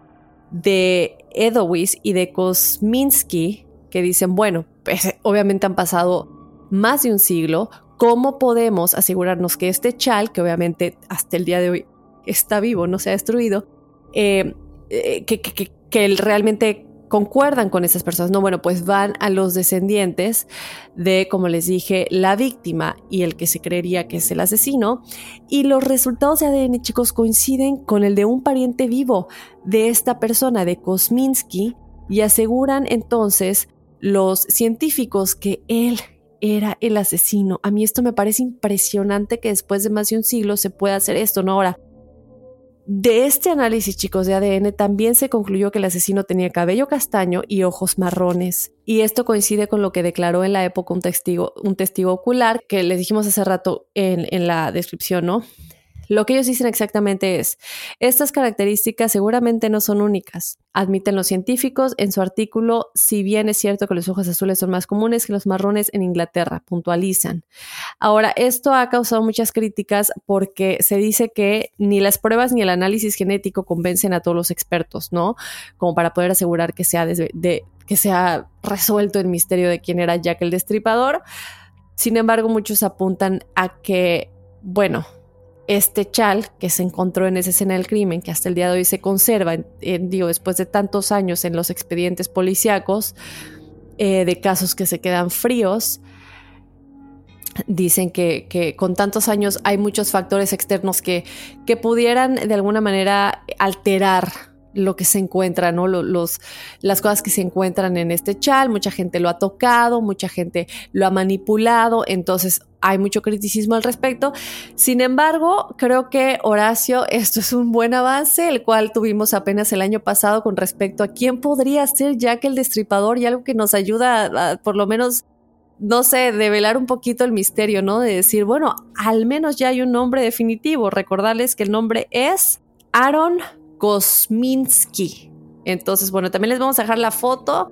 de Edowis y de Kosminski, que dicen, bueno, pues, obviamente han pasado más de un siglo, ¿cómo podemos asegurarnos que este chal, que obviamente hasta el día de hoy está vivo, no se ha destruido, eh, eh, que, que, realmente concuerdan con esas personas. No, bueno, pues van a los descendientes de, como les dije, la víctima y el que se creería que es el asesino. Y los resultados de ADN, chicos, coinciden con el de un pariente vivo de esta persona, de Kosminski, y aseguran entonces los científicos que él era el asesino. A mí esto me parece impresionante que después de más de un siglo se pueda hacer esto, ¿no? Ahora, de este análisis, chicos, de ADN también se concluyó que el asesino tenía cabello castaño y ojos marrones. Y esto coincide con lo que declaró en la época un testigo, un testigo ocular, que les dijimos hace rato en, en la descripción, ¿no? Lo que ellos dicen exactamente es, estas características seguramente no son únicas, admiten los científicos en su artículo, si bien es cierto que los ojos azules son más comunes que los marrones en Inglaterra, puntualizan. Ahora, esto ha causado muchas críticas porque se dice que ni las pruebas ni el análisis genético convencen a todos los expertos, ¿no? Como para poder asegurar que sea, de, que sea resuelto el misterio de quién era Jack el Destripador. Sin embargo, muchos apuntan a que, bueno, este chal que se encontró en esa escena del crimen, que hasta el día de hoy se conserva, en, digo, después de tantos años en los expedientes policíacos, eh, de casos que se quedan fríos, dicen que, que, con tantos años hay muchos factores externos que, que pudieran de alguna manera alterar lo que se encuentra, ¿no? Los, las cosas que se encuentran en este chal, mucha gente lo ha tocado, mucha gente lo ha manipulado, entonces hay mucho criticismo al respecto. Sin embargo, creo que Horacio, esto es un buen avance, el cual tuvimos apenas el año pasado con respecto a quién podría ser Jack el Destripador y algo que nos ayuda a, por lo menos no sé, develar un poquito el misterio, ¿no? De decir, bueno, al menos ya hay un nombre definitivo. Recordarles que el nombre es Aaron Kosminski. Entonces, bueno, también les vamos a dejar la foto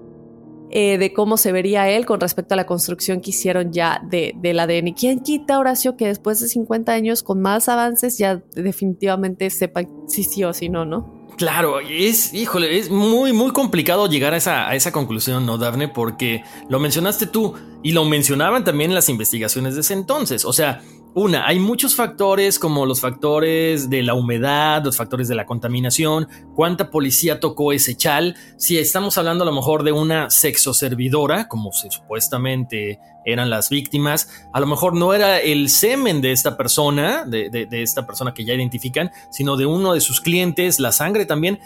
eh, de cómo se vería él con respecto a la construcción que hicieron ya de, del ADN. ¿Quién quita, Horacio, que después de 50 años, con más avances, ya definitivamente sepan si sí o si no, ¿no? Claro, es, híjole, es muy, muy complicado llegar a esa, a esa conclusión, ¿no, Dafne? Porque lo mencionaste tú y lo mencionaban también las investigaciones de ese entonces. O sea, una, hay muchos factores como los factores de la humedad, los factores de la contaminación, cuánta policía tocó ese chal, si estamos hablando a lo mejor de una sexoservidora, como supuestamente eran las víctimas, a lo mejor no era el semen de esta persona, de, de esta persona que ya identifican, sino de uno de sus clientes, la sangre también,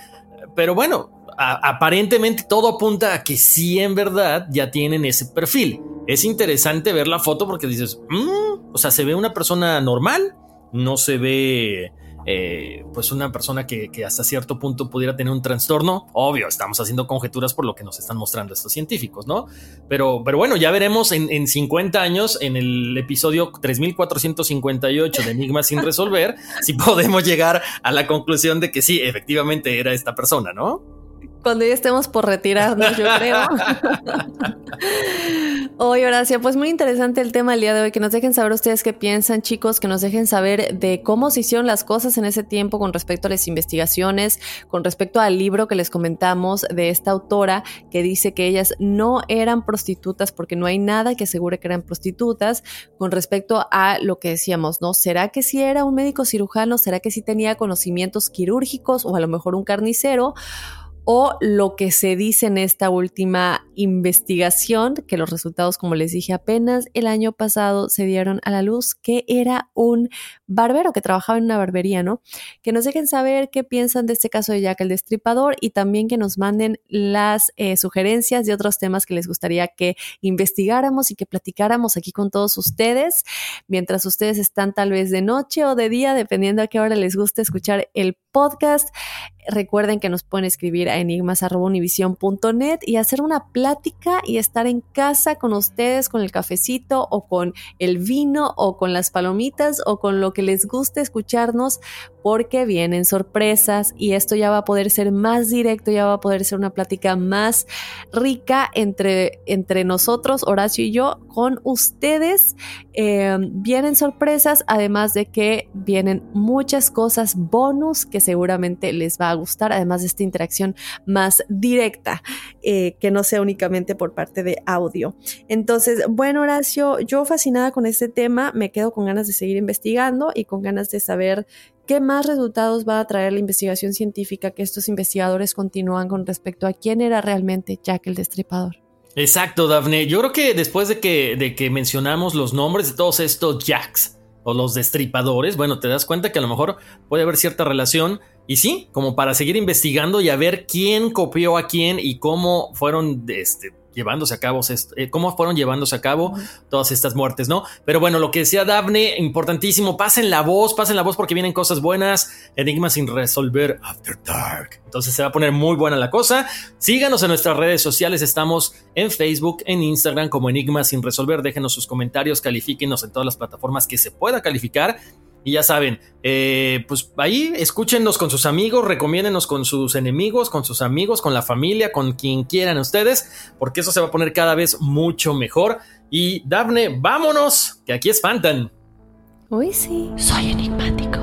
pero bueno, aparentemente todo apunta a que sí en verdad ya tienen ese perfil. Es interesante ver la foto porque dices, mm", o sea, se ve una persona normal, no se ve eh, pues una persona que, hasta cierto punto pudiera tener un trastorno. Obvio, estamos haciendo conjeturas por lo que nos están mostrando estos científicos, ¿no? Pero, pero bueno, ya veremos en, en 50 años, en el episodio 3458 de Enigmas sin resolver, si podemos llegar a la conclusión de que sí, efectivamente era esta persona, ¿no? cuando ya estemos por retirarnos, yo creo. <laughs> Oye, Horacio, pues muy interesante el tema el día de hoy. Que nos dejen saber ustedes qué piensan, chicos, que nos dejen saber de cómo se hicieron las cosas en ese tiempo con respecto a las investigaciones, con respecto al libro que les comentamos de esta autora que dice que ellas no eran prostitutas porque no hay nada que asegure que eran prostitutas, con respecto a lo que decíamos, ¿no? ¿Será que si era un médico cirujano? ¿Será que si tenía conocimientos quirúrgicos o a lo mejor un carnicero? O lo que se dice en esta última investigación, que los resultados, como les dije, apenas el año pasado se dieron a la luz, que era un barbero que trabajaba en una barbería, ¿no? Que nos dejen saber qué piensan de este caso de Jack el Destripador y también que nos manden las eh, sugerencias de otros temas que les gustaría que investigáramos y que platicáramos aquí con todos ustedes, mientras ustedes están tal vez de noche o de día, dependiendo a qué hora les guste escuchar el podcast. Recuerden que nos pueden escribir a enigmas.univision.net y hacer una plática y estar en casa con ustedes, con el cafecito o con el vino o con las palomitas o con lo que les guste escucharnos porque vienen sorpresas y esto ya va a poder ser más directo, ya va a poder ser una plática más rica entre, entre nosotros, Horacio y yo, con ustedes. Eh, vienen sorpresas, además de que vienen muchas cosas bonus que seguramente les va a gustar, además de esta interacción más directa, eh, que no sea únicamente por parte de audio. Entonces, bueno, Horacio, yo fascinada con este tema, me quedo con ganas de seguir investigando y con ganas de saber ¿Qué más resultados va a traer la investigación científica que estos investigadores continúan con respecto a quién era realmente Jack el Destripador? Exacto, Daphne. Yo creo que después de que, de que mencionamos los nombres de todos estos Jacks o los destripadores, bueno, te das cuenta que a lo mejor puede haber cierta relación. Y sí, como para seguir investigando y a ver quién copió a quién y cómo fueron este, llevándose a cabo, eh, cómo fueron llevándose a cabo todas estas muertes, ¿no? Pero bueno, lo que decía Daphne, importantísimo, pasen la voz, pasen la voz porque vienen cosas buenas, enigmas sin resolver after dark. Entonces se va a poner muy buena la cosa. Síganos en nuestras redes sociales, estamos en Facebook, en Instagram como Enigmas sin resolver, déjenos sus comentarios, califíquenos en todas las plataformas que se pueda calificar y ya saben, eh, pues ahí escúchenos con sus amigos, recomiéndenos con sus enemigos, con sus amigos, con la familia, con quien quieran ustedes, porque eso se va a poner cada vez mucho mejor. Y Dafne, vámonos, que aquí espantan. Uy, sí. Soy enigmático.